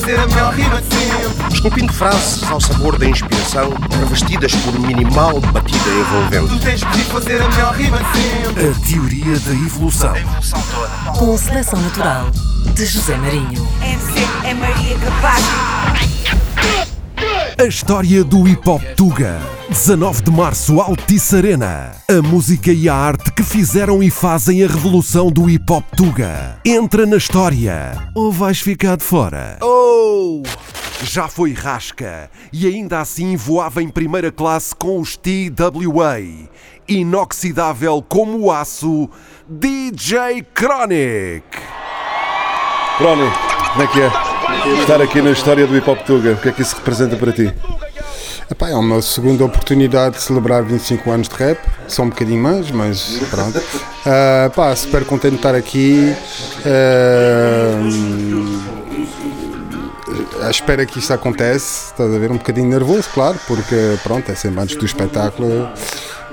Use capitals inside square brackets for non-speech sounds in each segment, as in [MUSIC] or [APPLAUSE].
fazer a melhor rima de sempre. Esculpindo frases ao sabor da inspiração, revestidas por minimal batida envolvente. Tu tens que fazer a melhor rima de sempre. A teoria da evolução. Evolução toda. Com seleção natural de José Marinho. MC é Maria Capaz. A história do hip hop Tuga. 19 de março, Altice Arena. A música e a arte que fizeram e fazem a revolução do hip hop Tuga. Entra na história ou vais ficar de fora? Já foi rasca e ainda assim voava em primeira classe com os TWA. Inoxidável como o aço, DJ Chronic. Crony, como é que é? Estar aqui na história do hip hop Tuga, o que é que isso representa para ti? Epá, é uma segunda oportunidade de celebrar 25 anos de rap, só um bocadinho mais, mas pronto. Ah, pá, super contente de estar aqui. Ah, à espera que isto acontece, estás a ver? Um bocadinho nervoso, claro, porque pronto, é sempre antes do espetáculo.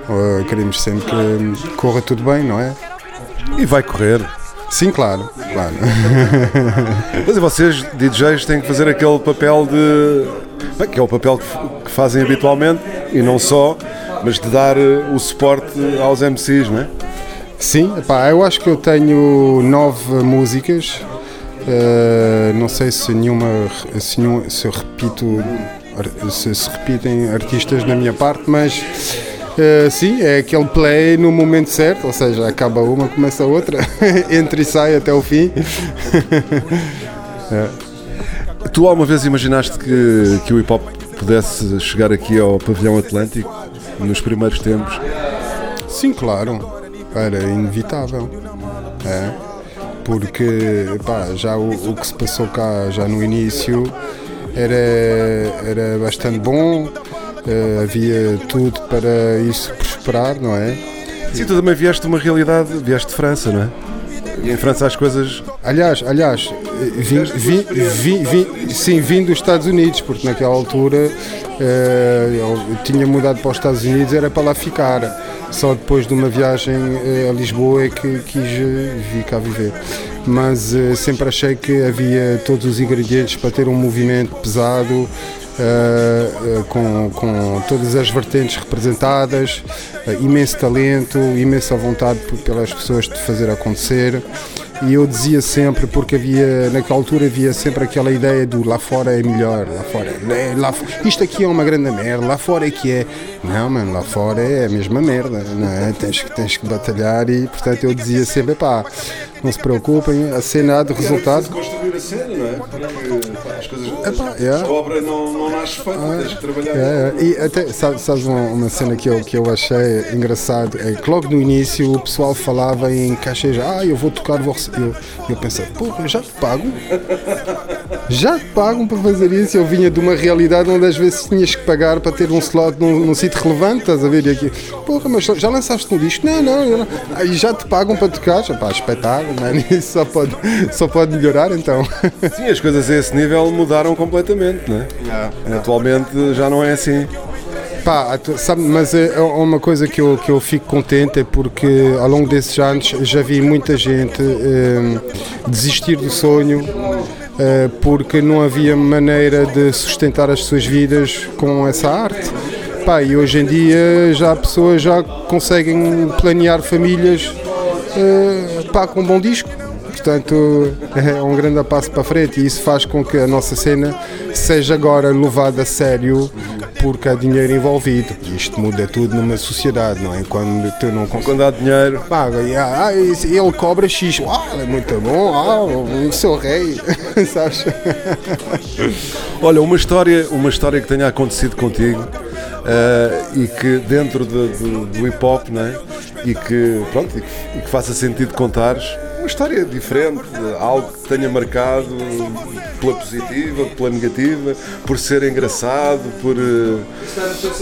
ah, queremos sempre que corra tudo bem, não é? E vai correr. Sim, claro, claro. [LAUGHS] Mas e vocês, DJs, têm que fazer aquele papel de. Bem, que é o papel que, fazem habitualmente, e não só, mas de dar eh, o suporte aos MCs, não é? Sim, eu acho que eu tenho nove músicas. Eh, não sei se nenhuma se, nenhum- se eu repito se, se repetem artistas na minha parte, mas eh, sim, é aquele play no momento certo, ou seja, acaba uma, começa a outra, [LAUGHS] entra e sai até o fim. [LAUGHS] Tu alguma vez imaginaste que, que o hip hop pudesse chegar aqui ao pavilhão Atlântico nos primeiros tempos? Sim, claro, era inevitável. É, porque pá, já o, o que se passou cá já no início era, era bastante bom, eh, havia tudo para isso prosperar, não é? Sim, tu também vieste de uma realidade, vieste de França, não é? E em França as coisas. Aliás, aliás, eh, vim, vim, vim, sim, vim dos Estados Unidos, porque naquela altura eu tinha mudado para os Estados Unidos, era para lá ficar. Só depois de uma viagem eh, a Lisboa é que quis eh, vir cá viver. Mas eh, sempre achei que havia todos os ingredientes para ter um movimento pesado, eh, eh, com, com todas as vertentes representadas, eh, imenso talento, imensa vontade pelas pessoas de fazer acontecer. E eu dizia sempre, porque havia, naquela altura havia sempre aquela ideia do lá fora é melhor, lá fora, é, lá, fo- isto aqui é uma grande merda, lá fora é que é. Não, mano, lá fora é a mesma merda, não é? Tens, tens que batalhar e, portanto, eu dizia sempre, pá, não se preocupem, a cena há de resultado. construir a cena, não é? Porque as coisas. Epá, yeah. obra não, não nasce feita, tens que trabalhar. É, é, e até, sabes, sabes uma, uma cena que eu, que eu achei engraçado? É que logo no início o pessoal falava em cachês, ah, eu vou tocar, vou receber. Eu, eu pensei, porra, já te pago? Já te pagam para fazer isso? Eu vinha de uma realidade onde às vezes tinhas que pagar para ter um slot num, num sítio relevante, estás a ver? E aqui, porra, mas já lançaste um disco? Não, não, não. Aí já te pagam para tocar? Já, pá, espetáculo, mano, isso só pode, só pode melhorar então. Sim, as coisas a esse nível mudaram completamente, não é? Atualmente já não é assim. Pá, sabe, mas é é uma coisa que eu, que eu fico contente é porque ao longo desses anos já vi muita gente eh, desistir do sonho eh, porque não havia maneira de sustentar as suas vidas com essa arte. Pá, e hoje em dia já pessoas já conseguem planear famílias eh, pá, com um bom disco. Portanto, [LAUGHS] é um grande passo para frente e isso faz com que a nossa cena seja agora levada a sério porque há dinheiro envolvido. Isto muda tudo numa sociedade, não é? Quando tu não consegues. Quando há dinheiro, Paga, ah, ah, ele cobra X, uau, é muito bom, ah, o seu rei, [LAUGHS] sabes? Olha, uma história, uma história que tenha acontecido contigo eh, e que dentro de- do, do hip hop, não é? E que, pronto, e que, e que faça sentido contares. Uma história diferente, de algo que tenha marcado pela positiva, pela negativa, por ser engraçado, por. eh,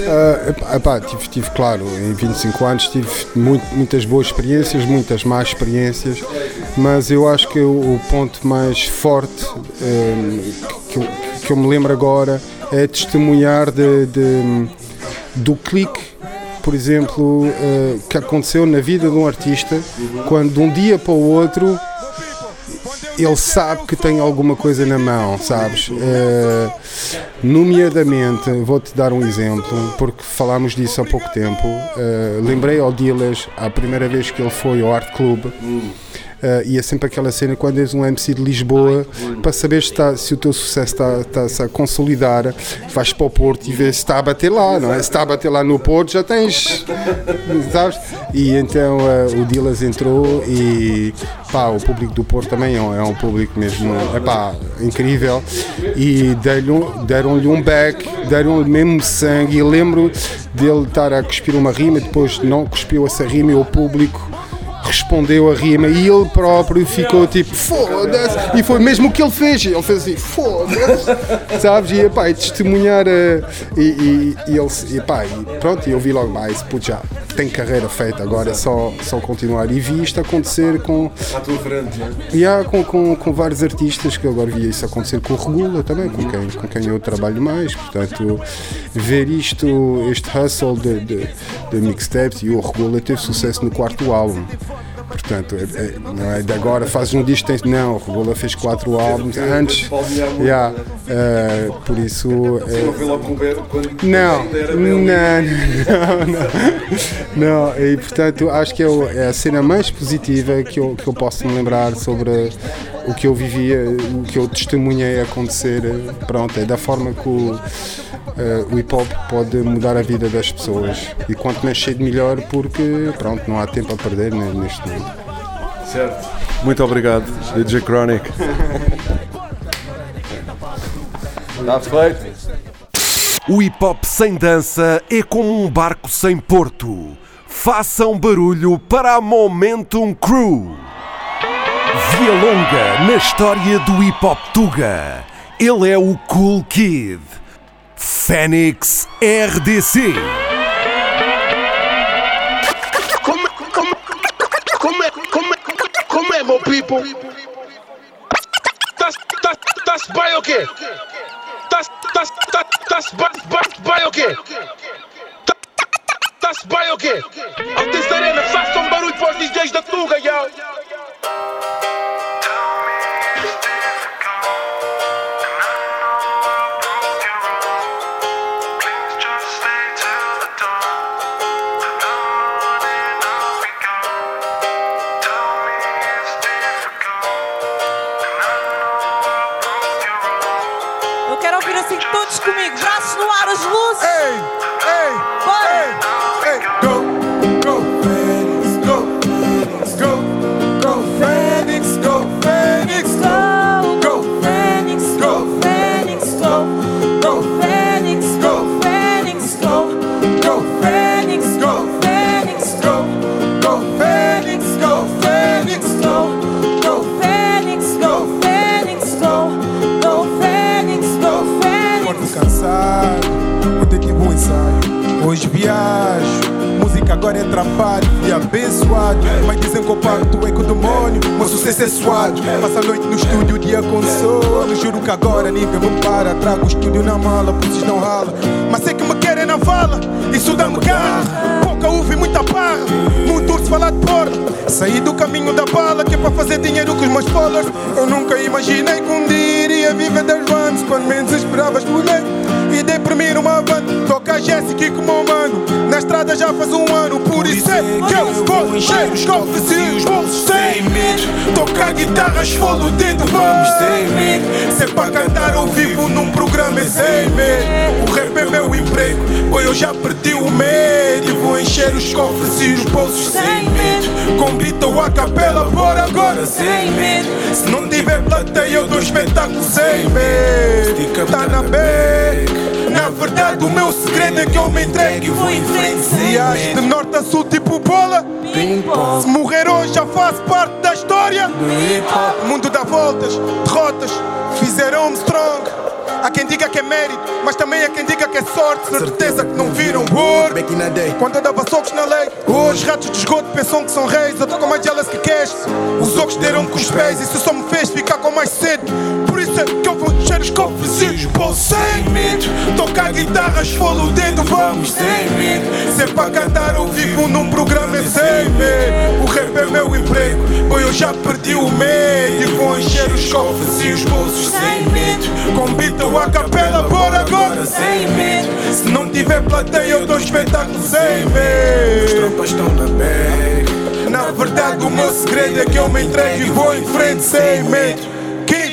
Ah, epá, tive, tive, claro, em 25 anos tive muito- muitas boas experiências, muitas más experiências, mas eu acho que o, o ponto mais forte ehm, que, eu, que eu me lembro agora é testemunhar de, de- do clique, por exemplo, eh, que aconteceu na vida de um artista, quando de um dia para o outro ele sabe que tem alguma coisa na mão, sabes? Uh, nomeadamente, vou-te dar um exemplo, porque falámos disso há pouco tempo. Uh, lembrei ao Dilas, a primeira vez que ele foi ao Art Club. Uh, e é sempre aquela cena quando és um MC de Lisboa para saber se, está, se o teu sucesso está, está a consolidar, vais para o Porto e vês se está a bater lá, não é? Se está a bater lá no Porto já tens, sabes? E então uh, o Dilas entrou e pá, o público do Porto também é um, é um público mesmo epá, incrível e deram-lhe um back, deram-lhe mesmo sangue e lembro dele estar a cuspir uma rima, depois não cuspiu essa rima e o público respondeu a rima e ele próprio ficou tipo foda-se. E foi mesmo o que ele fez. Ele fez assim foda-se. Sabes? E, epá, e testemunhar uh, e, e, e, ele e, pá, e pronto e eu vi logo mais putz, já tem carreira feita agora é só, só continuar. E vi isto acontecer com à tua frente né? yeah, com, com, com vários artistas que agora vi isso acontecer com o Regula também com quem, com quem eu trabalho mais. Portanto ver isto este hustle de, de, de mixtapes e o Regula teve sucesso no quarto álbum Portanto, é, é, não é de agora fazes um disco, tens, não, o Regula fez quatro álbuns antes. Yeah, uh, por isso. Você não logo quando não, não, não, não, não. E portanto, acho que é, é a cena mais positiva que eu, que eu posso me lembrar sobre o que eu vivia, o que eu testemunhei acontecer. Pronto, é da forma que o uh, o hip hop pode mudar a vida das pessoas. E quanto mais cedo, melhor, porque pronto, não há tempo a perder né, neste mundo. Certo. Muito obrigado, DJ Chronic. Está [LAUGHS] feito. O hip hop sem dança é como um barco sem porto. Façam barulho para a Momentum Crew. Via longa na história do hip hop Tuga. Ele é o Cool Kid. Fênix RDC. Como, como, como, é, como, como é, meu people? Tá, tá, tá bem o quê? Tá, tá, tá, tá bem o quê? Tá bem o quê? Altice Arena, façam barulho para os DJs da Tuga, yo! Braços no viajo. Música agora é trabalho e abençoado. Mas dizem que eu parto é com o demônio, meu sucesso é suado. Passa a noite no estúdio, o dia com sono. Juro que agora ninguém me para. Trago o estúdio na mala, vocês não rala. Mas sei que me querem na vala, isso dá-me garra. Pouca uva e muita barra, muito urso falar de porra. Saí do caminho da bala, que é para fazer dinheiro com os meus followers. Eu nunca imaginei que um dia iria viver das vans. Quando menos esperava, escolher e dei por mim numa van. A Jéssica como mano. Na estrada já faz um ano, por isso é que eu vou encher os cofres e os bolsos sem medo. Tocar guitarra, esfolo o dedo, vamos sem medo. Se é para cantar ao vivo num programa é sem medo. O rap é meu emprego, pois eu já perdi o medo. E vou encher os cofres e os bolsos sem medo. Com grito ou a capela, bora agora sem medo. Se não tiver plateia, eu dou espetáculo sem medo. Tá na beca. Na verdade, o meu segredo é que eu me entregue e vou em frente. De norte a sul, tipo bola. Se morrer hoje, já faço parte da história. O mundo dá voltas, derrotas, fizeram-me strong. Há quem diga que é mérito, mas também há quem diga que é sorte. Certeza que não viram ouro. Quando eu dava socos na lei, hoje ratos de esgoto pensam que são reis. Eu tô com mais jealous que cash. Os outros deram-me com os pés, isso só me fez ficar com mais sede. Por isso é que eu vou os os bolsos sem medo. Toca Tocar guitarra, esfola o dedo, vamos sem medo. Se é cantar ao vivo num programa é sem medo. O rap é meu emprego, pois eu já perdi o medo. Vou encher os cofres e os bolsos sem medo. Com beat ou a capela, bora agora sem medo. Se não tiver plateia, eu dou espetáculo sem medo. tropas estão na back. Na verdade, o meu segredo é que eu me entrego e vou em frente sem medo.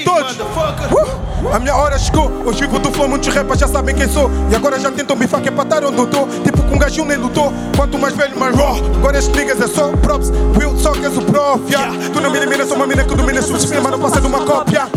Todos? Uh! A minha hora chegou, hoje vivo do flow, muitos rappers já sabem quem sou. E agora já tentam me faca estar onde eu tô. Tipo com um gajo nem lutou. Quanto mais velho, mais raw. Agora estes niggas é só props. Will só que és o prof. Yeah. Tu não me eliminas, sou uma mina que domina subestima, mas não passa de uma cópia.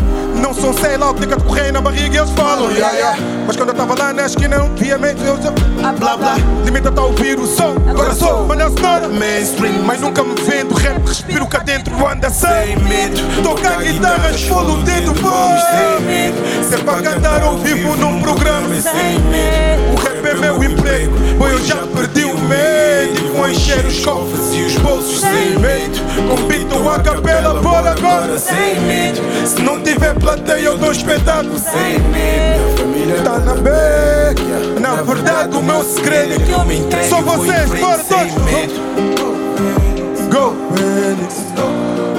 Não sou um sei lá, que te correio na barriga e eles falam. Yeah, yeah. Mas quando eu tava lá na esquina, não via meio. Eu já. Blá blá. Limita tá a ouvir o som. Agora sou, mas não senhora. Mainstream, Mas nunca me vendo rap, respiro cá dentro, anda sem medo. Tocar guitarra, esfola o dedo, vamos sem medo. Se é para cantar ao vivo num programa, sem medo. O é meu emprego, pois eu já perdi o medo. E vou encher os cofres e os bolsos sem medo. Com beat ou a capela, bora agora sem medo. Se não tiver plateia, eu dou espetáculo sem medo. Tá na beca, na verdade o meu segredo é que eu me entrego. Só vocês, bora todos. Go go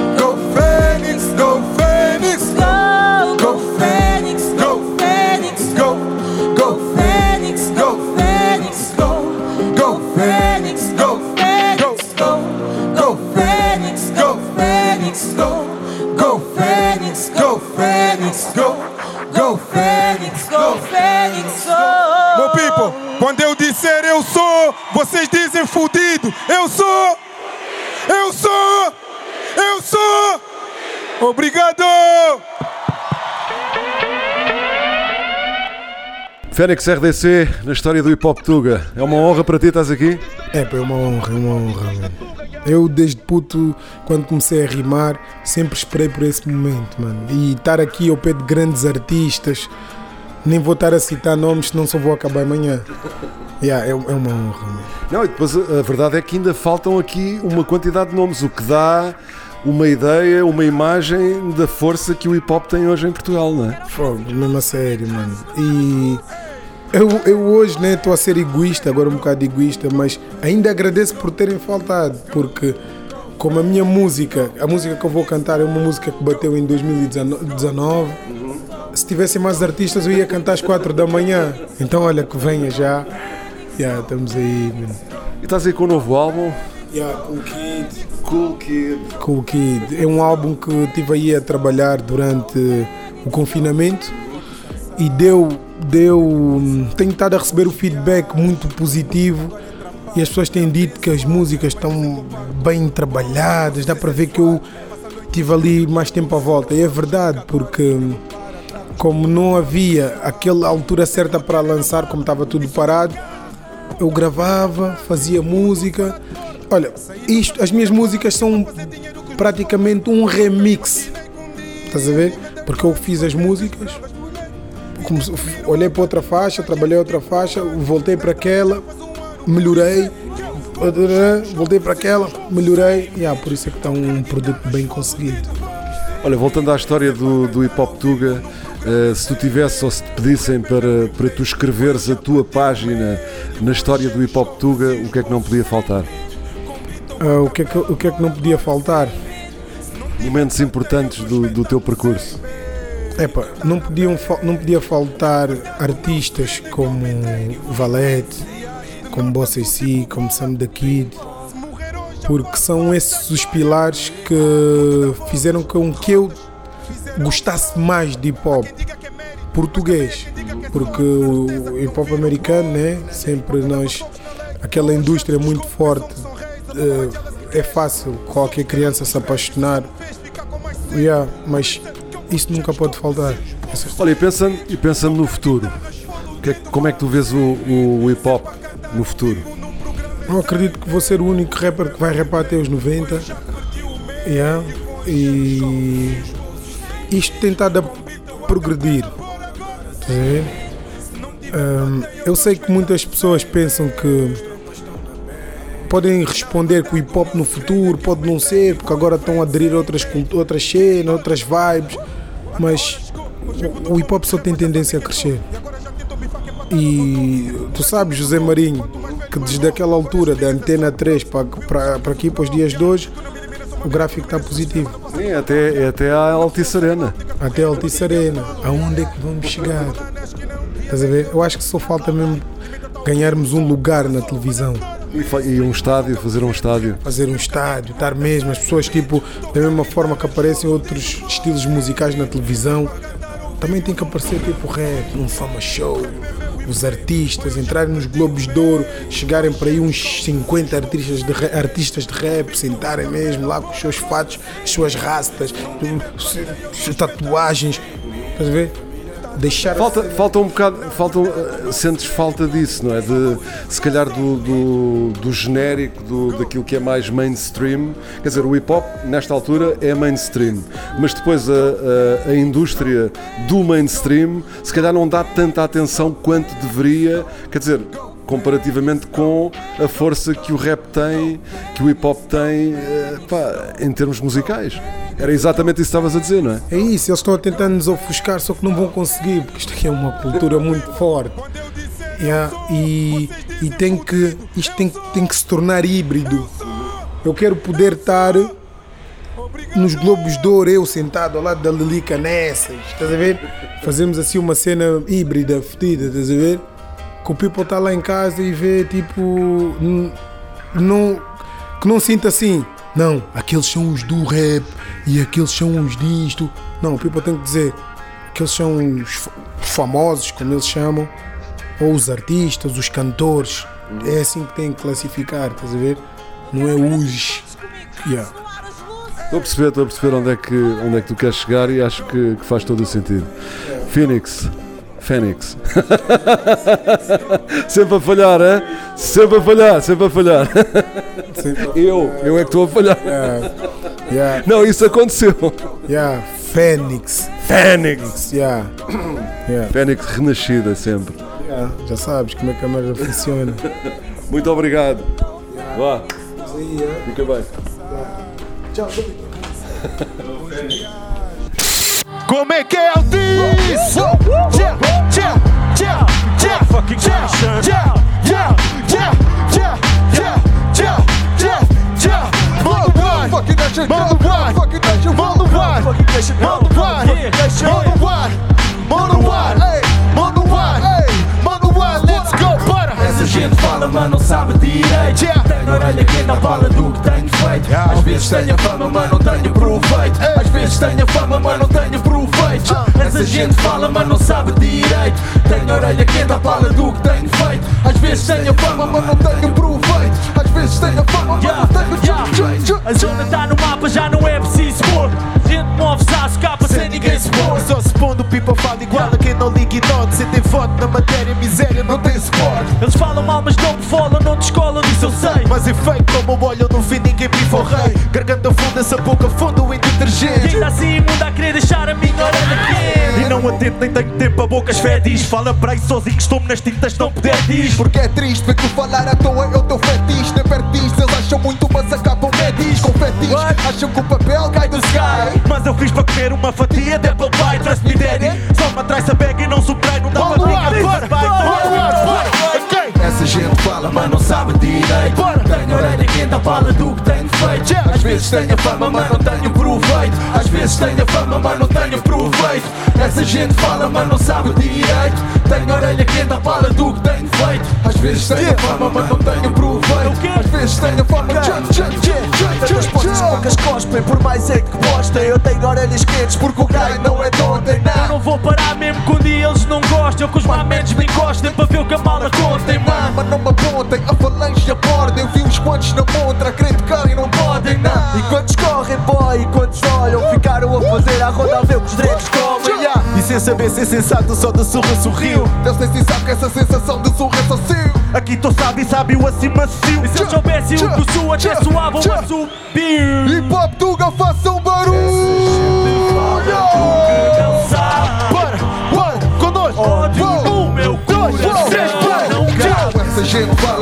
quando eu disser eu sou, vocês dizem fudido. Eu sou, eu sou, eu sou. Obrigado. Fênix RDC na história do hip hop Tuga. É uma honra para ti estás aqui. É, é uma honra, é uma honra, mano. Eu, desde puto, quando comecei a rimar, sempre esperei por esse momento, mano. E estar aqui ao pé de grandes artistas, nem vou estar a citar nomes, senão só vou acabar amanhã. Yeah, é, é uma honra, mano. Não, e depois a verdade é que ainda faltam aqui uma quantidade de nomes, o que dá uma ideia, uma imagem da força que o hip hop tem hoje em Portugal, não é? Fogo, mesmo a sério, mano. E eu, eu hoje né, estou a ser egoísta, agora um bocado egoísta, mas ainda agradeço por terem faltado, porque como a minha música, a música que eu vou cantar é uma música que bateu em 2019. Se tivessem mais artistas eu ia cantar às 4 da manhã. Então olha que venha já. Yeah, estamos aí, mano. E estás aí com o novo álbum, Yeah, Cool Kid. Cool Kid. Cool Kid. É um álbum que estive aí a trabalhar durante o confinamento e deu, deu. Tenho estado a receber o feedback muito positivo e as pessoas têm dito que as músicas estão bem trabalhadas, dá para ver que eu tive ali mais tempo à volta. E é verdade, porque como não havia aquela altura certa para lançar, como estava tudo parado, eu gravava, fazia música. Olha, isto, as minhas músicas são praticamente um remix. Estás a ver? Porque eu fiz as músicas, olhei para outra faixa, trabalhei outra faixa, voltei para aquela, melhorei, voltei para aquela, melhorei. Yeah, por isso é que está um produto bem conseguido. Olha, voltando à história do, do hip hop Tuga, eh, se tu tivesse ou se te pedissem para, para tu escreveres a tua página na história do hip hop Tuga, o que é que não podia faltar? Ah, o, que é que, o que é que não podia faltar? Momentos importantes do, do teu percurso. Epa, não, podiam, não podia faltar artistas como Valete, como Bossa e Si, como Sam the Kid, porque são esses os pilares que fizeram com que eu gostasse mais de hip hop português, porque o hip hop americano, né, sempre nós, aquela indústria muito forte, eh, é fácil qualquer criança se apaixonar, yeah, mas isso nunca pode faltar. Olha, e pensando, e pensando no futuro, é como é que tu vês o, o hip hop no futuro? Eu acredito que vou ser o único rapper que vai rapar até os 90. Yeah. E isto tem estado a progredir. Ahm, eu sei que muitas pessoas pensam que podem responder que o hip hop no futuro pode não ser, porque agora estão a aderir a outras, outras cenas, outras vibes, mas o- o hip hop só tem tendência a crescer. E tu sabes, José Marinho, que desde aquela altura, da antena 3 para, para, para aqui, para os dias de hoje, o gráfico está positivo. Sim, é até, é até à Altice Arena. Até a Altice Arena. Aonde é que vamos chegar? Estás a ver? Eu acho que só falta mesmo ganharmos um lugar na televisão. E, e um estádio, fazer um estádio. Fazer um estádio, estar mesmo, as pessoas tipo, da mesma forma que aparecem outros estilos musicais na televisão, também tem que aparecer tipo rap, num fama show. Os artistas entrarem nos Globos de Ouro, chegarem para aí uns 50 artistas de, artistas de rap, sentarem mesmo lá com os seus fatos, as suas rastas, tatuagens. Estás a ver? Deixar Falta, falta um bocado, falta, eh, sentes falta disso, não é? De, se calhar do, do, do genérico, do, daquilo que é mais mainstream. Quer dizer, o hip hop, nesta altura, é mainstream, mas depois a, a, a indústria do mainstream, se calhar não dá tanta atenção quanto deveria. Quer dizer, comparativamente com a força que o rap tem, que o hip hop tem, eh, pá, em termos musicais. Era exatamente isso que estavas a dizer, não é? É isso, eles estão a tentar nos ofuscar, só que não vão conseguir, porque isto aqui é uma cultura muito forte. Yeah, e e tem que, isto tem, tem que se tornar híbrido. Eu quero poder estar nos Globos de Ouro, eu sentado ao lado da Lilica nessas, estás a ver? Fazemos assim uma cena híbrida, fedida, estás a ver? Que o people está lá em casa e vê tipo. Não, que não sinta assim. Não, aqueles são os do rap e aqueles são os disto. Não, o people tem que dizer. Aqueles são os fa- os famosos, como eles chamam, ou os artistas, os cantores. É assim que tem que classificar, estás a ver? Não é os. Yeah. Estou a perceber, estou a perceber onde é que, onde é que tu queres chegar e acho que, que faz todo o sentido. Phoenix. Fênix. [LAUGHS] sempre a falhar, é? Sempre a falhar, sempre a falhar. Eu, eu é que estou a falhar. Yeah. Yeah. Não, isso aconteceu. Yeah. Fênix. Fênix. Yeah. Yeah. Fênix renascida sempre. Yeah. Já sabes como é que a merda funciona. Muito obrigado. Vá. Fica bem. [LAUGHS] Como é que é o disso? Yeah, yeah, yeah, yeah, fucking yeah, yeah, yeah, yeah, yeah, yeah, yeah, yeah, yeah. Manda one, manda one, manda one, manda one, manda one, manda one, hey, manda one, Essa gente fala, mas não sabe direito. Yeah. Tenho orelha que ainda fala do que tenho feito. Às vezes tenho fama, mas não tenho proveito. Às vezes tenho fama, mas não tenho proveito. Essa gente fala, mas não sabe direito. Tenho orelha que ainda fala do que tenho feito. Às vezes tenho fama, mas não tenho proveito. Às vezes tenho fama, mas não tenho jeito. A zona tá no mapa, já não é preciso pôr. Move-se às capas sem ninguém se pôr. Só se pondo, pipa fala igual a quem não liga e nota. Se tem foto na matéria, miséria, não tem suporte. Eles falam mal, mas não me falam, não te escolam, disso eu sei. Mas efeito, como olham no fim, ninguém pifa o rei. Garganta funda, essa boca fundo em E detergente. ainda assim, mundo a querer deixar a minha orelha quente. E não atento, nem tenho tempo a bocas fétis. Fala para aí sozinho que estou-me nas tintas, não puder diz. Porque é triste ver tu falar à toa é o teu fetiche Nem pertis, eles acham muito mas acabam metis Com fetiche, acham que o papel cai do sky Mas eu fiz para comer uma fatia de apple pie. Trust-me, daddy. Só me atrai essa bag e não subtrai, não dá para brincar. Essa gente fala, mas não sabe direito. Tenho orelha que ainda fala do que tenho feito. Às vezes tenho fama, mas não tenho proveito. Às vezes tenho fama, mas não tenho proveito. Essa gente fala, mas não sabe direito. Tenho orelha que ainda fala do que tenho feito. Às vezes tenho fama, mas não tenho proveito. Tenho fama, tchan, tchan, tchan, tchan, As postas poucas cospem por mais é que postem Eu tenho orelhas quentes porque o gaio não é de ontem Eu não não vou parar mesmo quando eles não gostam. Que os mamentos me encostem para ver o que a mala contem, Não, mano. mas não me apontem, a falange aborda Eu vi uns quantos na montra, a tocar e não podem não E quantos correm boy, e quantos olham? Ficaram a fazer a roda a ver que os dreads comem. Yeah. E sem saber ser sensato, só da surra sorriu. Deus tem sim sabe que essa sensação de surra é só seu Aqui tô sabe e sabe o acima cio. E se eu soubesse o que o sul até suavam a subir. Hip Hop Tuga, façam barulho sabe. Para, para, com dois. Ódio no meu coração. Não quero. Essa gente fala,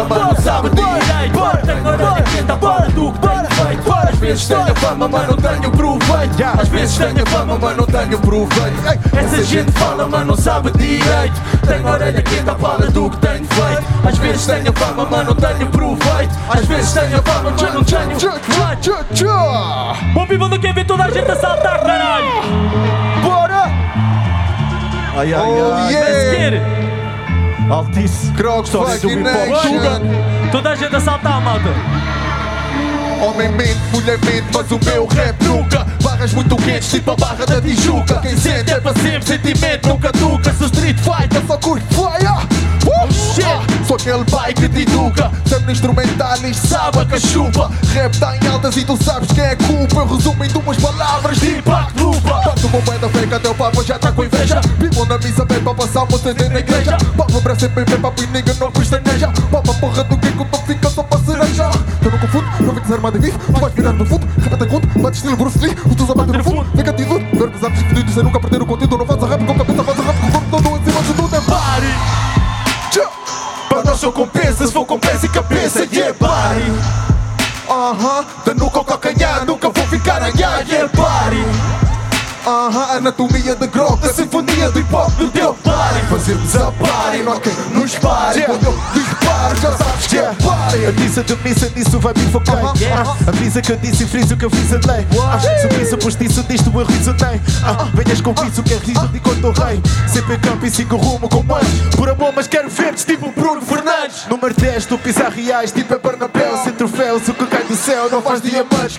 vezes tenho fama, mas não tenho proveito. Às vezes tenho fama, mas não tenho proveito. Ei, Essa gente fala, mas não sabe direito. Tenho a orelha quente, a fala do que tenho feito. Às vezes tenho fama, mas não tenho proveito. Às vezes tenho fama, mas não tenho proveito. Bom people do Kevin, toda a gente a saltar, caralho! Bora! Ai, ai, Oh, ai. Let's get it! Altice. Crocs do hip hop. Toda a gente a saltar, malta! Homem mente, mulher mente, mas o meu rap nunca. Barras muito quentes, tipo a barra da Tijuca. Quem sente é para sempre, sentimento nunca duca. Sou street fighter, só curto fire Sou aquele pai que te educa. Sempre instrumental e sabe a cachupa Rap tá em altas e tu sabes quem é culpa. Eu resumo em duas palavras de impacto lupa Quando o bombeiro da feca até o papo já tá com inveja. Vivo na missa bem para passar uma cena na igreja. Papo para sempre bem papo e ninguém não pestaneja Papo a porra do que que tu fica só para cereja. Eu não confundo, não vem desarmado e vivo Tu vais virar no fundo, repete conto, bate estilo Bruce Lee. Os teus abatem no fundo, fica tido Ver os atos fedidos sem nunca perder o conteúdo. Não faz a rap com cabeça, faz a rap Sou com presas, vou com pés e cabeça, yeah, body Aham, uh -huh. dando com calcanhar, nunca vou ficar a yeah, yeah, body yeah, yeah, body Aham, anatomia de grog, a sinfonia do hip hop do teu body Fazemos a party, não há quem nos pare. Quando eu disparo, já sabes que é party A de missa, nisso vai me focar. Ah, Avisa que eu disse e friso que eu fiz a lei. Ah, Submissa, postiço, disto eu risonei ah, Venhas com isso que é riso de quando rei. Sempre em campo e sigo rumo com mais. Por amor, mas quero ver-te tipo Bruno Fernandes. Número 10, tu pisar reais, tipo é Bernabéu. Sem troféus, o que cai do céu não faz diamantes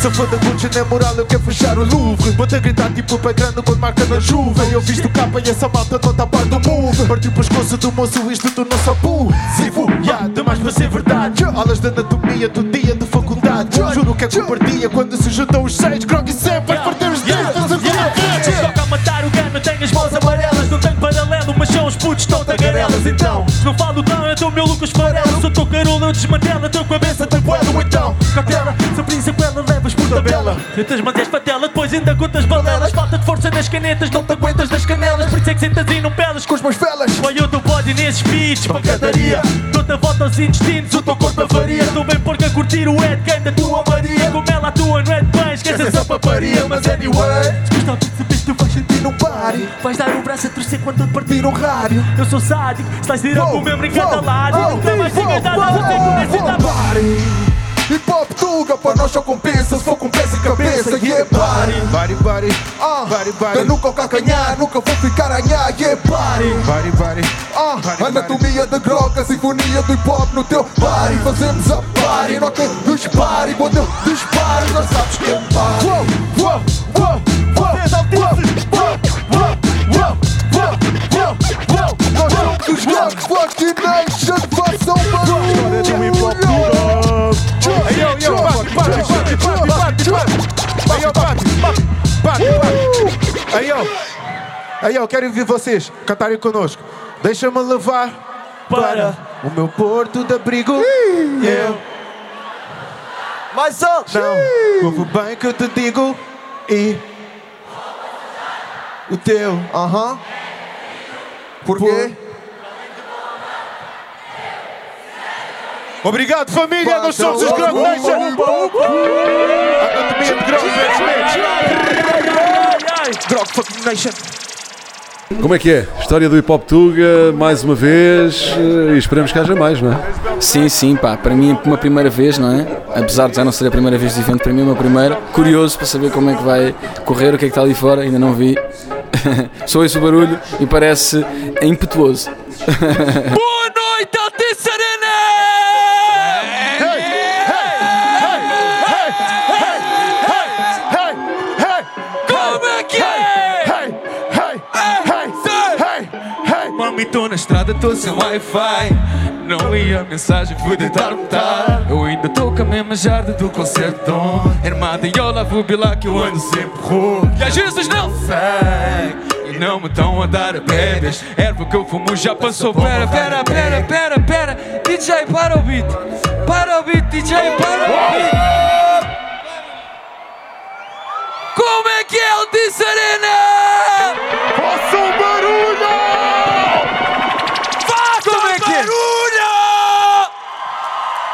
Se for da Gucci, na moral, eu quero fechar o Louvre. Vou-te gritar tipo grande quando marca na chuva. Eu visto capa e essa malta não tá par do move Partiu o pescoço do moço, isto tu não só Zivo, yeah, demais para ser verdade. Aulas de anatomia do dia de faculdade. Juro que é covardia quando se juntam os seis. Grog e sempre vais perder os dedos Toca a putos tão tagarelas Então, não falo tão, tô meu Lucas Farela Sou teu carola, eu desmantelo a tua cabeça Tem buelo, então, cautela Se príncipe ela levas por tabela. Tentas manter patela, depois ainda contas balelas. Falta de força nas canetas, não te aguentas nas canelas. Por isso é que sentas e não pelas com os meus velas. Põe o teu body nesses beats, pancadaria. Dou-te volta aos intestinos, o teu corpo avaria Estou bem porque a curtir o head game da tua Maria. Como ela atua, não é de bem, esquece essa paparia. Mas anyway, se de se tu vais sentir um pare Vais dar o braço a torcer quando te partir um rádio Eu sou sádico, estás com o meu brincar ao lado Não mais sigas dar nada, sei que nesse da Body Hip hop tuga, para nós só compensa Se for compensa e cabeça, yeah, body Body, body, Ah, body, body. eu nunca ao calcanhar, nunca vou ficar a nhar, yeah, body body, body. Ah, anatomia da grog, a sinfonia do hip hop no teu body Fazemos a party, não quem nos pare Quando eu disparo, não sabes que é party Uou, uou, uou, uou, uou, uou, uou, uou, uou, não, não, nós somos Black Fuck Nation, façam barulho História do hip hop Ei, eu, eu, bate, bate, bate, bate, bate, bate Aí, eu, bate, bate, bate, bate Aí, eu, aí, eu, quero ouvir vocês cantarem conosco. Deixa-me levar para o meu porto de abrigo. Eu Mais um! Não, ouve bem que eu te digo E o teu, aham. Uh -huh. Porquê? Obrigado, família. Nós somos os Grog Nation. Anatomia de Grog, Grog fucking Nation. Como é que é? História do Hip Hop Tuga, mais uma vez, e esperamos que haja mais, não é? Sim, sim, pá, para mim uma primeira vez, não é? Apesar de já não ser a primeira vez do evento, para mim é uma primeira. Curioso para saber como é que vai correr, o que é que está ali fora, ainda não vi. [LAUGHS] Só esse o barulho e parece impetuoso. [LAUGHS] Mami, tô na estrada, tô sem wi-fi. Não li a mensagem, fui deitar um tá Eu ainda tô com a mesma jarda do concerto. Armada e bilar que eu ando sempre rouco E às vezes não sei E não me estão a dar a bebês Erva que eu fumo já passou Pera, pera, pera, pera, pera. DJ, para o beat Para o beat, DJ, para o beat. Como é que é o Arena? Faça um barulho! Como é que é?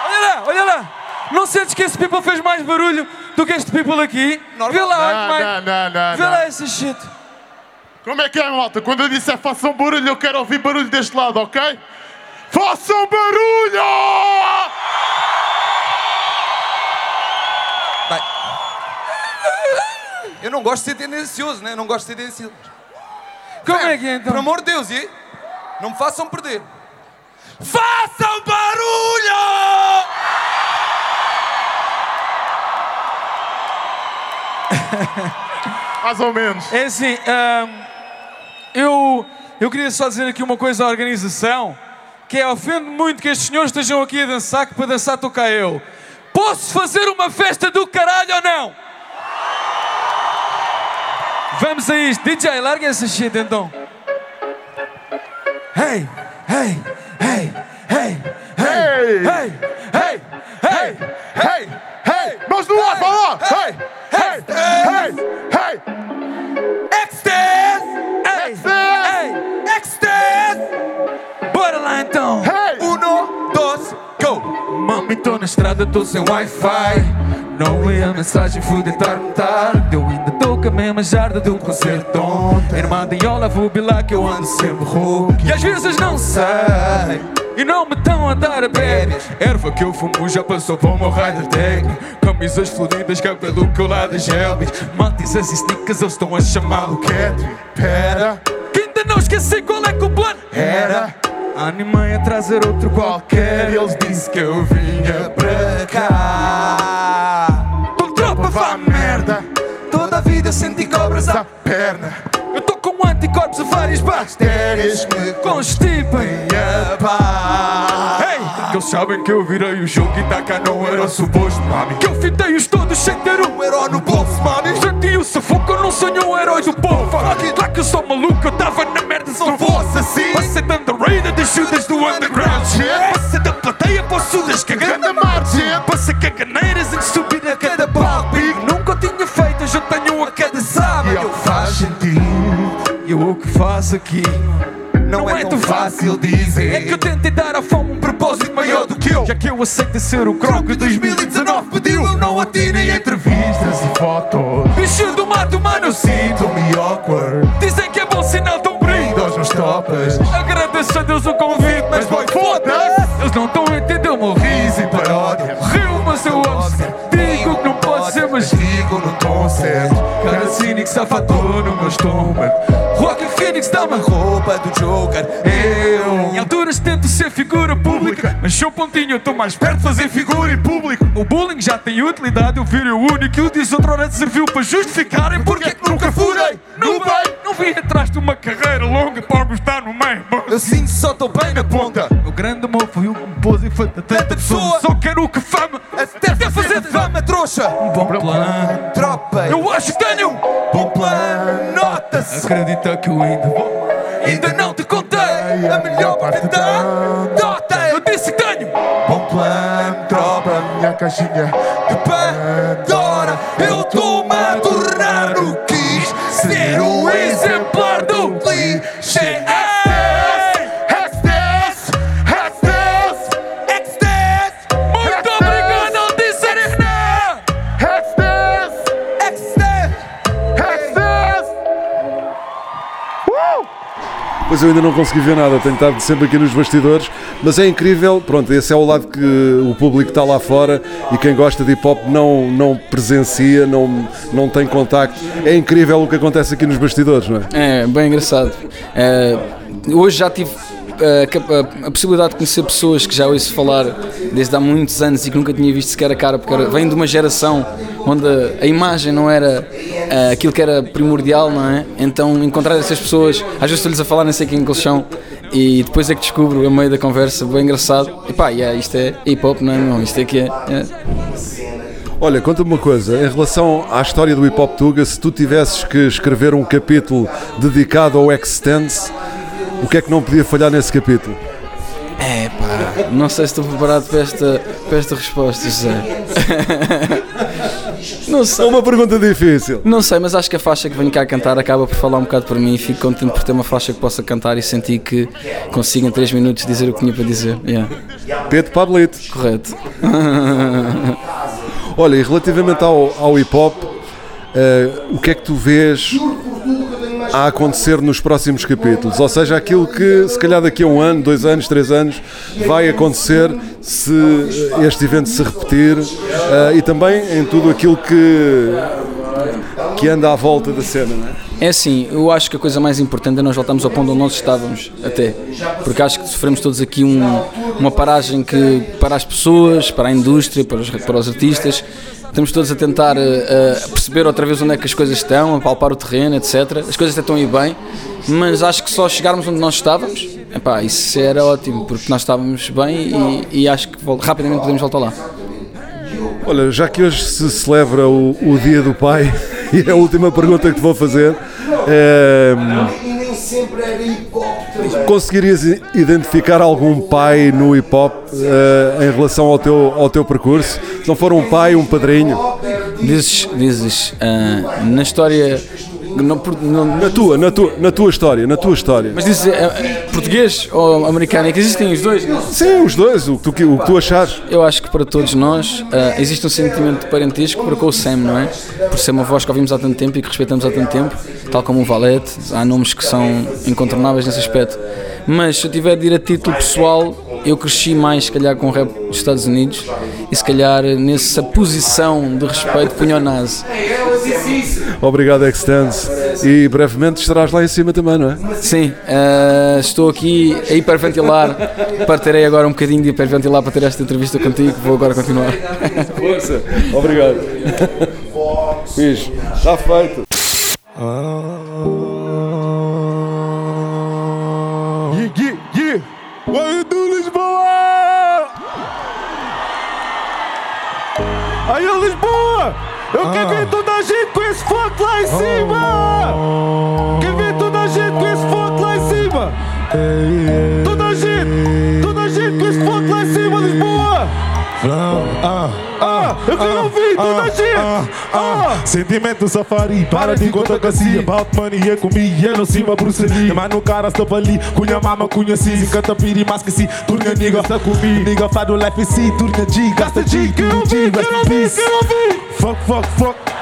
Olha lá, olha lá. Não sentes que This people fez mais barulho do que este people aqui. Vê lá, Não, Mike. não, não, não, Vê não. lá essa shit. Como é que é, malta? Quando eu disser façam barulho, eu quero ouvir barulho deste lado, ok? Façam barulho! Eu não gosto de ser tendencioso, né? Eu não gosto de ser tendencioso. Como é que é então? Por amor de Deus, e? Não me façam perder. Façam barulho! [LAUGHS] Mais ou menos. É assim, ahm, eu, eu queria só dizer aqui uma coisa à organização, que é ofende muito que estes senhores estejam aqui a dançar, que para dançar estou cá eu. Posso fazer uma festa do caralho ou não? Vamos a isto. DJ, larga essa shit então. Hey, hey, hey, hey, hey, hey, hey, hey, hey, hey, mãos no ar, vá lá! Hey, hey, hey, hey! Extend! Hey, hey, extend! Bora lá então! Hey! Uno, dois, go! Mami, tô na estrada, tô sem Wi-Fi. Não li a mensagem, fui deitar-me tarde. Eu ainda tô com a mesma jarda do concerto de ontem. Irmã de Iola, vou bilar que eu ando sempre rouco. E às vezes não sei. E não me estão a dar a bad Erva que eu fumo já passou para o meu rider tag Camisas floridas, cabelo colado a gelbis Maltesas e sneakers, eles estão a chamá-lo Catry Pera. Que ainda não esqueci qual é que o plano era. Animei a trazer outro qualquer. Eles disse que eu vinha para cá. Tô tropa, vá merda. Toda a vida senti cobras à perna várias bactérias que constipem a paz. Ei, que eles sabem que eu virei o jogo e tá cá não era suposto, mami. Que eu fitei-os todos sem ter um herói no bolso, mami. Senti o sufoco, eu não sonho herói do povo. Lá que eu sou maluco, eu tava na merda se não fosse assim Passei dando raid das chudas do underground. Passei da plateia para os sudas cagando a margem. Passei caganeiras antes de subir a cada palco Nunca tinha feito, eu tenho a cada sábado E é que faz sentido, e o que faço aqui não é tão fácil. dizer. É que eu tentei dar à fome um propósito maior do que eu. Já que eu aceito ser o croco que 2019 pediu. Eu não atirei entrevistas e fotos. Bicho do mato, mano, eu sinto-me awkward. Dizem que é bom sinal, tão brindo aos meus topas. Agradeço a Deus o convite, mas boy, foda-se. Eles não estão a entender o meu riso e paródia. Rio, mas eu amo mas digo no tom certo Cara cínico, safador no meu estômago. Rock Phoenix dá-me a roupa do Joker. Eu Em alturas tento ser figura pública Mas sou pontinho, eu estou mais perto de fazer figura em público. O bullying já tem utilidade, eu virei o único E o outra hora serviu para justificarem Porque é que nunca furei? no bem Não vim atrás de uma carreira longa para gostar no meio Eu sinto só estou bem na ponta. O grande amor foi o que me pôs e foi tanta pessoa. Só quero que fama Até fazer de fama, trouxa. Um bom plano, tropa. Eu acho que tenho bom plano. Nota-se. Acredita que eu ainda vou. Ainda não te contei A melhor parte da nota. Eu disse que tenho Bom plano, tropa Minha caixinha de Pandora. Eu estou-me a Pois eu ainda não consegui ver nada, tenho estado sempre aqui nos bastidores, mas é incrível, pronto, esse é o lado que o público está lá fora e quem gosta de hip hop não, não presencia, não, não tem contacto. É incrível o que acontece aqui nos bastidores, não é? É, bem engraçado. É, hoje já tive é, cap- a, a possibilidade de conhecer pessoas que já ouço falar desde há muitos anos e que nunca tinha visto sequer a cara, porque era, vem de uma geração onde a imagem não era é, aquilo que era primordial, não é? Então encontrar essas pessoas, às vezes estou-lhes a falar, nem sei quem que eles são, e depois é que descubro, a meio da conversa, bem engraçado. E pá, yeah, isto é hip hop, não é? Não, isto é que é. é. Olha, conta-me uma coisa, em relação à história do hip hop Tuga, se tu tivesses que escrever um capítulo dedicado ao Extends, o que é que não podia falhar nesse capítulo? É não sei se estou preparado para esta, para esta resposta, José. [LAUGHS] Não sei. É uma pergunta difícil. Não sei, mas acho que a faixa que venho cá cantar acaba por falar um bocado para mim e fico contente por ter uma faixa que possa cantar e sentir que consigo em 3 minutos dizer o que tinha para dizer. Yeah. Pedro Pablito. Correto. [LAUGHS] Olha, e relativamente ao, ao hip hop, eh, o que é que tu vês a acontecer nos próximos capítulos? Ou seja, aquilo que se calhar daqui a um ano, dois anos, três anos vai acontecer se este evento se repetir eh, e também em tudo aquilo que, que anda à volta da cena, não é? É assim, eu acho que a coisa mais importante é nós voltarmos ao ponto onde nós estávamos até. Porque acho que sofremos todos aqui um- uma paragem que para as pessoas, para a indústria, para os, para os artistas, estamos todos a tentar eh, perceber outra vez onde é que as coisas estão, a palpar o terreno, etc. As coisas até estão a ir bem, mas acho que só chegarmos onde nós estávamos, epá, isso era ótimo, porque nós estávamos bem e, e acho que rapidamente podemos voltar lá. Olha, já que hoje se celebra o, o Dia do Pai, [LAUGHS] e é a última pergunta que te vou fazer, é, conseguirias i- identificar algum pai no hip hop eh, em relação ao teu, ao teu percurso? Se não for um pai, um padrinho? Dizes, dizes ah, na história. Não não- Na tua, na tua, na tua história, na tua história. Mas dizes eh, português ou americano? É que existem os dois? Sim, os dois, o que tu, o que tu achares. Eu acho que para todos nós ah, existe um sentimento de parentesco para com o Sam, não é? Por ser uma voz que ouvimos há tanto tempo e que respeitamos há tanto tempo, tal como o Valete, há nomes que são incontornáveis nesse aspecto. Mas se eu tiver de ir a título pessoal, eu cresci mais, se calhar, com o rap dos Estados Unidos e, se calhar, nessa posição de respeito, punho o Nazi. Obrigado, Extends. E brevemente estarás lá em cima também, não é? Sim, ah, estou aqui a hiperventilar. Partirei agora um bocadinho de hiperventilar para ter esta entrevista contigo. Vou agora continuar. [LAUGHS] Força, obrigado. Fiz, está feito. Aí, Lisboa! Eu quero ver toda a gente com esse foco lá em cima! Quero ver toda a gente com esse foco lá em cima! Toda a gente! Toda a gente com esse foco lá em cima, Lisboa! Ah, eu quero ouvir toda a gente! Ah, Sentimento safari, para de conta cacia About money, é comigo, é no cima Bruce Lee. Mas no cara estava ali, cunha mama, cunha cis Encanta piri, mas que si, turnia nigga Está comigo, nigga fado life si Turnia G, gasta G, tudo G Rest in peace Fuck, fuck, fuck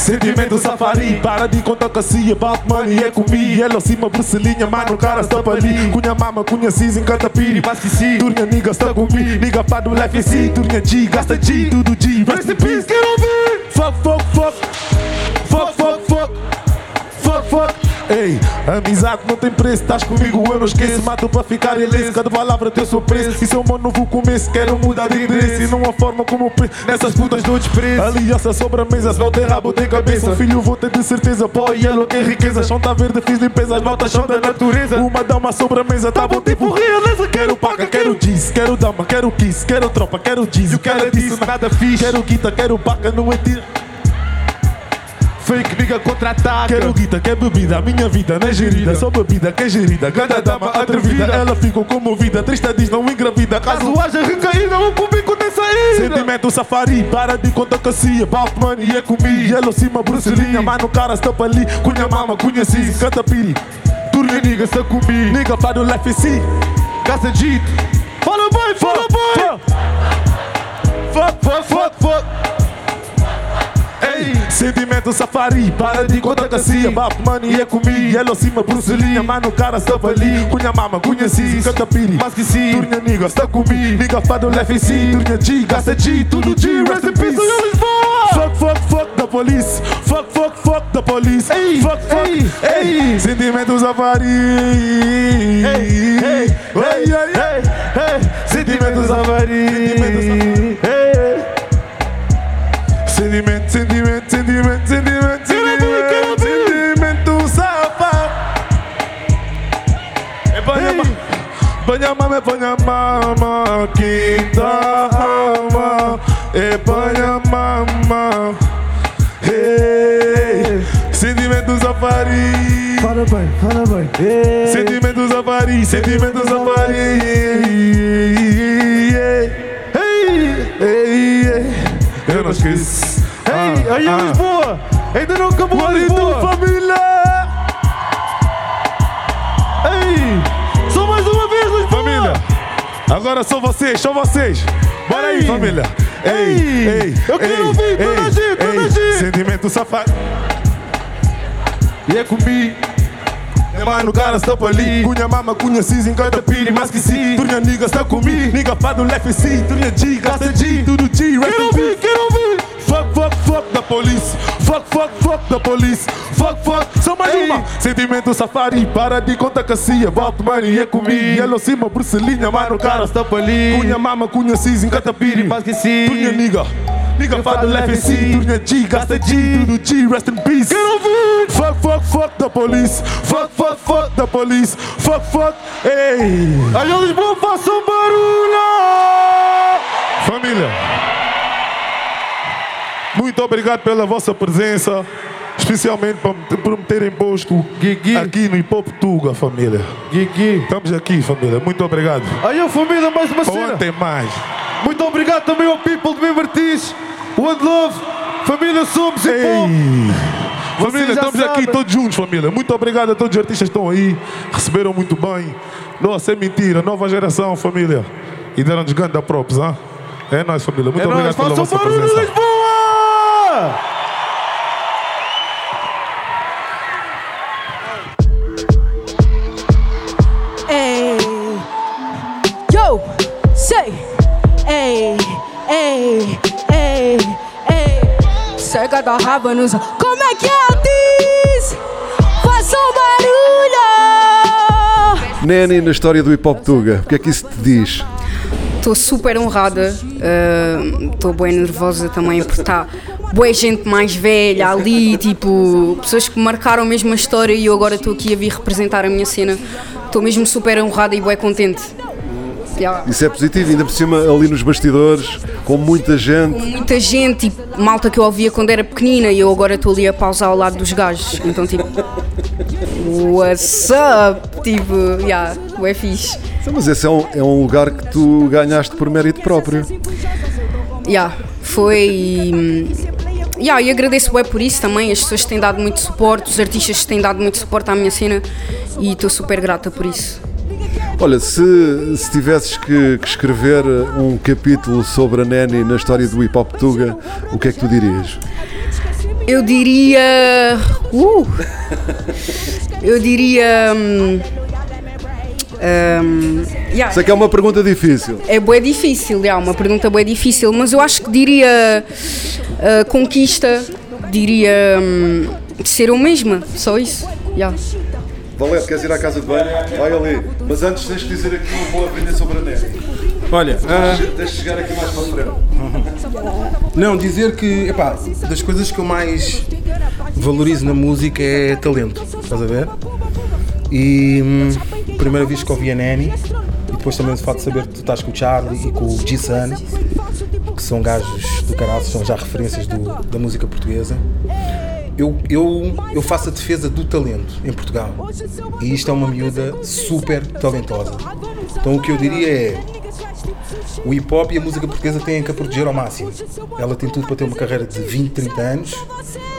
sentimento safari, para de contar cacia About money, é comigo, ela cima Brucelinha, mano, cara está ali. Cunha mama, cunha cis, encanta piri, mas que si Turnia nigga, está comigo, nigga fado life si Turnia G, gasta G, tudo G Rest in peace, quero ouvir Fuck, fuck, fuck. Fuck, fuck, fuck. Fuck, fuck. Ei, amizade não tem preço, estás comigo, eu não esqueço. Mato para ficar ileso, cada palavra tem o seu preço. Isso é um novo começo, quero mudar de endereço. E não a forma como eu penso, nessas putas dou desprezo. Aliança sobre a mesa, se não tem rabo, tem cabeça. Um filho vou ter de certeza, pó e yellow tem riqueza. Chão tá verde, fiz limpeza, as notas são da natureza. Uma dama sobre a mesa, tá bom tipo realeza. Quero paga, quero diz, quero dama, quero kiss, quero tropa, quero diz. Eu quero disso, nada fiz. Quero guita, quero paga, não é tiro. Fake nigga contra-ataca. Quero guita, quer bebida, a minha vida não é gerida. Só bebida que é gerida, cada dama atrevida. Ela ficou comovida, triste diz não engravida. Caso haja recaída, um cubico tem saída. Sentimento safari, para de conta cacia About money é comigo, ela cima Brucelinha Mano, cara está para ali, cunha mama, cunha cis Canta piri, turnia nigga está comigo Nigga para o life si, casa dito Fala boy, fala boy. Fuck, fuck, fuck, fuck Ei, sentimento safari, para de conta cacia Bap money é comigo, ela cima Brucelinha Mano, cara estava ali, cunha mama, cunha cis Canta piri, mas que sim, turnia nigga, está comigo Nigga fado leve sim, turnia G, gasta G, tudo G, rest in peace! Fuck, fuck, fuck da police. Fuck, fuck, fuck da police. Ei, fuck, fuck, ei, sentimento safari. Ei, ei, ei, ei, ei, sentimento safari. Ei, Sentimento, sentimento, sentimento, sentimento, sentimento, sentimento safado. É banha, banha mama, é banha mama, quinta alma, é banha mama. Hey, sentimento safari. Fala bem, fala bem. Hey, hey, hey. Eu não esqueço. Ei, aí é Lisboa! Ainda não acabou a Lisboa! família! Ei! Só mais uma vez, Lisboa! Família! Agora são vocês, são vocês. Bora aí, família. Ei, ei, Eu quero ei, ouvir toda ei, a gente, toda a ei. gente. Sentimento safado. E é comigo. Mano, cara, está ali. Cunha mama, cunha cis, encanta piri, mas que sim. Turnia nigga, está comigo. Nigga, fado, left sim. Turnia G, gasta G, tudo G. Quero ouvir, quero ouvir. Fuck, fuck, fuck da polícia. Fuck, fuck, fuck da polícia. Fuck, fuck, só mais uma. Sentimento safari, para de conta cacia. Volta, mano, e é comigo. Ela cima, brucelinha, mano, cara, está ali. Cunha mama, cunha cis, encanta piri, mas que sim. Turnia nigga. Nigga, fado, left sim. Turnia G, gasta G, tudo G. Rest in peace. Quero ouvir. Fuck, fuck, fuck da police. Fuck, fuck, fuck da police. Fuck, fuck, ei. Aí, Lisboa, façam barulho! Família, muito obrigado pela vossa presença, especialmente por, me terem posto aqui no Hip Tuga, família. Gigi. Estamos aqui, família. Muito obrigado. Aí, família, mais uma cena. ontem mais. Muito obrigado também ao people de Martins. One Love. Família, somos hip hop. Família, estamos aqui sabem. todos juntos, família. Muito obrigado a todos os artistas que estão aí. Receberam muito bem. Nossa, é mentira. Nova geração, família. E deram-nos grande props, hein? É nóis, família. Muito É obrigado nóis, pela façam vossa barulho, presença. Lisboa! Hey, yo, say, hey, hey, hey, hey. Cega da raba nos. Como é que é, Altis? Faça um barulho! Neni na história do hip hop Tuga, o que é que isso te diz? Estou super honrada, estou bem nervosa também porque está boa gente mais velha ali, tipo, pessoas que marcaram mesmo a história e eu agora estou aqui a vir representar a minha cena. Estou mesmo super honrada e bem contente. Yeah. Isso é positivo, ainda por cima ali nos bastidores, com muita gente. Muita gente, tipo, malta que eu ouvia quando era pequenina e eu agora estou ali a pausar ao lado dos gajos. Então, tipo, [LAUGHS] what's up? Tipo, yeah, é fixe. Então, Mas esse é um, é um lugar que tu ganhaste por mérito próprio. Yeah, foi. e, Yeah, e agradeço bem por isso também. As pessoas têm dado muito suporte, os artistas têm dado muito suporte à minha cena e estou super grata por isso. Olha, se, se tivesses que, que escrever um capítulo sobre a Neni na história do hip hop Tuga, o que é que tu dirias? Eu diria. Uh! Eu diria. hum, hum, yeah. Sei que é uma pergunta difícil. É bué difícil, é uma pergunta bué difícil, mas eu acho que diria ah, conquista, diria hum, ser o mesma, só isso. Yeah. Valete, queres ir à casa de banho? Vai ali. Mas antes tens de dizer aqui uma boa opinião sobre a Neni. Olha, ah, Deixa chegar aqui mais para frente. não, dizer que, epá, das coisas que eu mais valorizo na música é talento, estás a ver? E hum, primeira vez que ouvi a Nani, e depois também o fato de saber que tu estás com o Charlie e com o G-Sun, que são gajos do caralho, são já referências do- da música portuguesa. Eu, eu, eu faço a defesa do talento em Portugal. E isto é uma miúda super talentosa. Então o que eu diria é. O hip hop e a música portuguesa têm que a proteger ao máximo. Ela tem tudo para ter uma carreira de 20, 30 anos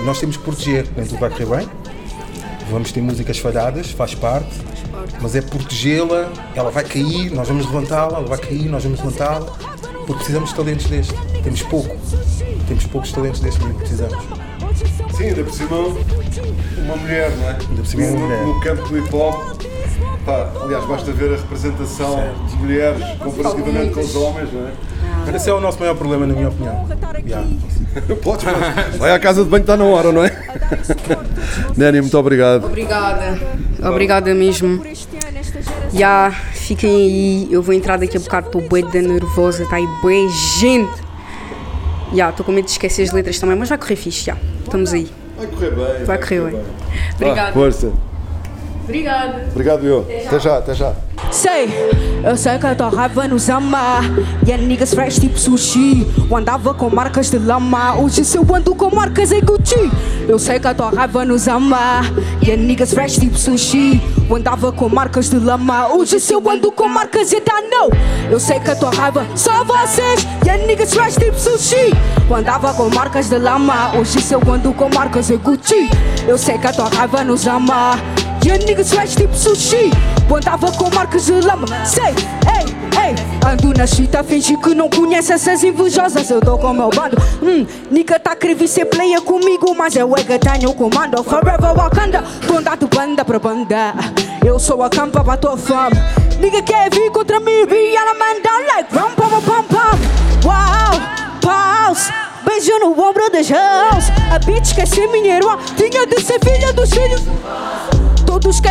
e nós temos que proteger. Nem tudo vai correr bem. Vamos ter músicas falhadas, faz parte. Mas é protegê-la, ela vai cair, nós vamos levantá-la, ela vai cair, nós vamos levantá-la. Porque precisamos de talentos deste. Temos pouco. Temos poucos talentos mesmo que precisamos. Sim, ainda por cima uma mulher, não é? Ainda por cima uma mulher. No campo do hip hop, pá, aliás, basta ver a representação de mulheres comparativamente com os homens, não é? Esse é o nosso maior problema, na minha opinião. Yeah. Podes. Vai à casa de banho, está na hora, não é? Neni, muito obrigado. Obrigada, obrigada mesmo. Já, fiquem aí, eu vou entrar daqui a bocado, estou bué da nervosa, está aí bué gente. Já, estou com medo de esquecer as letras também, mas vai correr fixe, já, estamos aí. Vai correr bem. Vai correr bem. Obrigada. Ah, força. Obrigada. Obrigado, eu. Até já, até já. Sei, eu sei que a tua raiva nos ama. E a niggas fresh tipo sushi. Eu andava com marcas de lama. Hoje se eu ando com marcas em Gucci. Eu sei que a tua raiva nos ama. E a niggas fresh tipo sushi. Eu andava com marcas de lama. Hoje se eu ando com marcas em não. Eu sei que a tua raiva só vocês. E a niggas fresh tipo sushi. Eu andava com marcas de lama. Hoje se eu ando com marcas em Gucci. Eu sei que a tua raiva nos ama. A niggas fresh tipo sushi. Andava com marcas de lama. Sei, ei. Ei, ando na chita, finge que não conhece essas invejosas. Eu dou com o meu bando. Hum, Nika tá querendo ser player comigo, mas eu é que tenho o comando. Forever Wakanda, tô andando banda pra banda. Eu sou a campa pra tua fama. Nigga quer vir contra mim, be ela manda like rum, pam, pam, pam. Uau, pause. Beijo no ombro das house. A bitch quer ser minha irmã, tinha de ser filha dos filhos.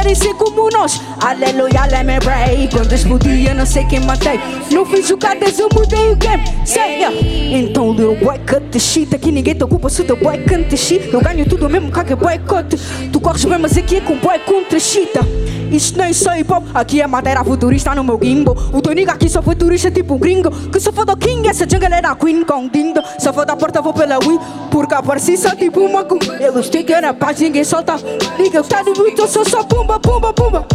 Querem ser como nós. Aleluia, let me. Quando explodi, eu não sei quem matei. Não fiz jogadas, eu mudei o game. Sei, yeah. Então, little boy, cut the shit. Aqui ninguém te ocupa o teu boy canta shit. Eu ganho tudo mesmo que boicote. Tu corres bem, mas aqui é com boy contra chita. Isto nem sei hip hop, aqui é madeira futurista no meu gimbo. O nigga aqui só foi turista tipo um gringo. Que se for do King, essa jungle era Queen com dindo. Se for da porta, vou pela Wii. Porque apareci só tipo uma cu. Eles ficam na paz, ninguém solta. Liga, tá beat, eu sou só pumba, pumba, pumba.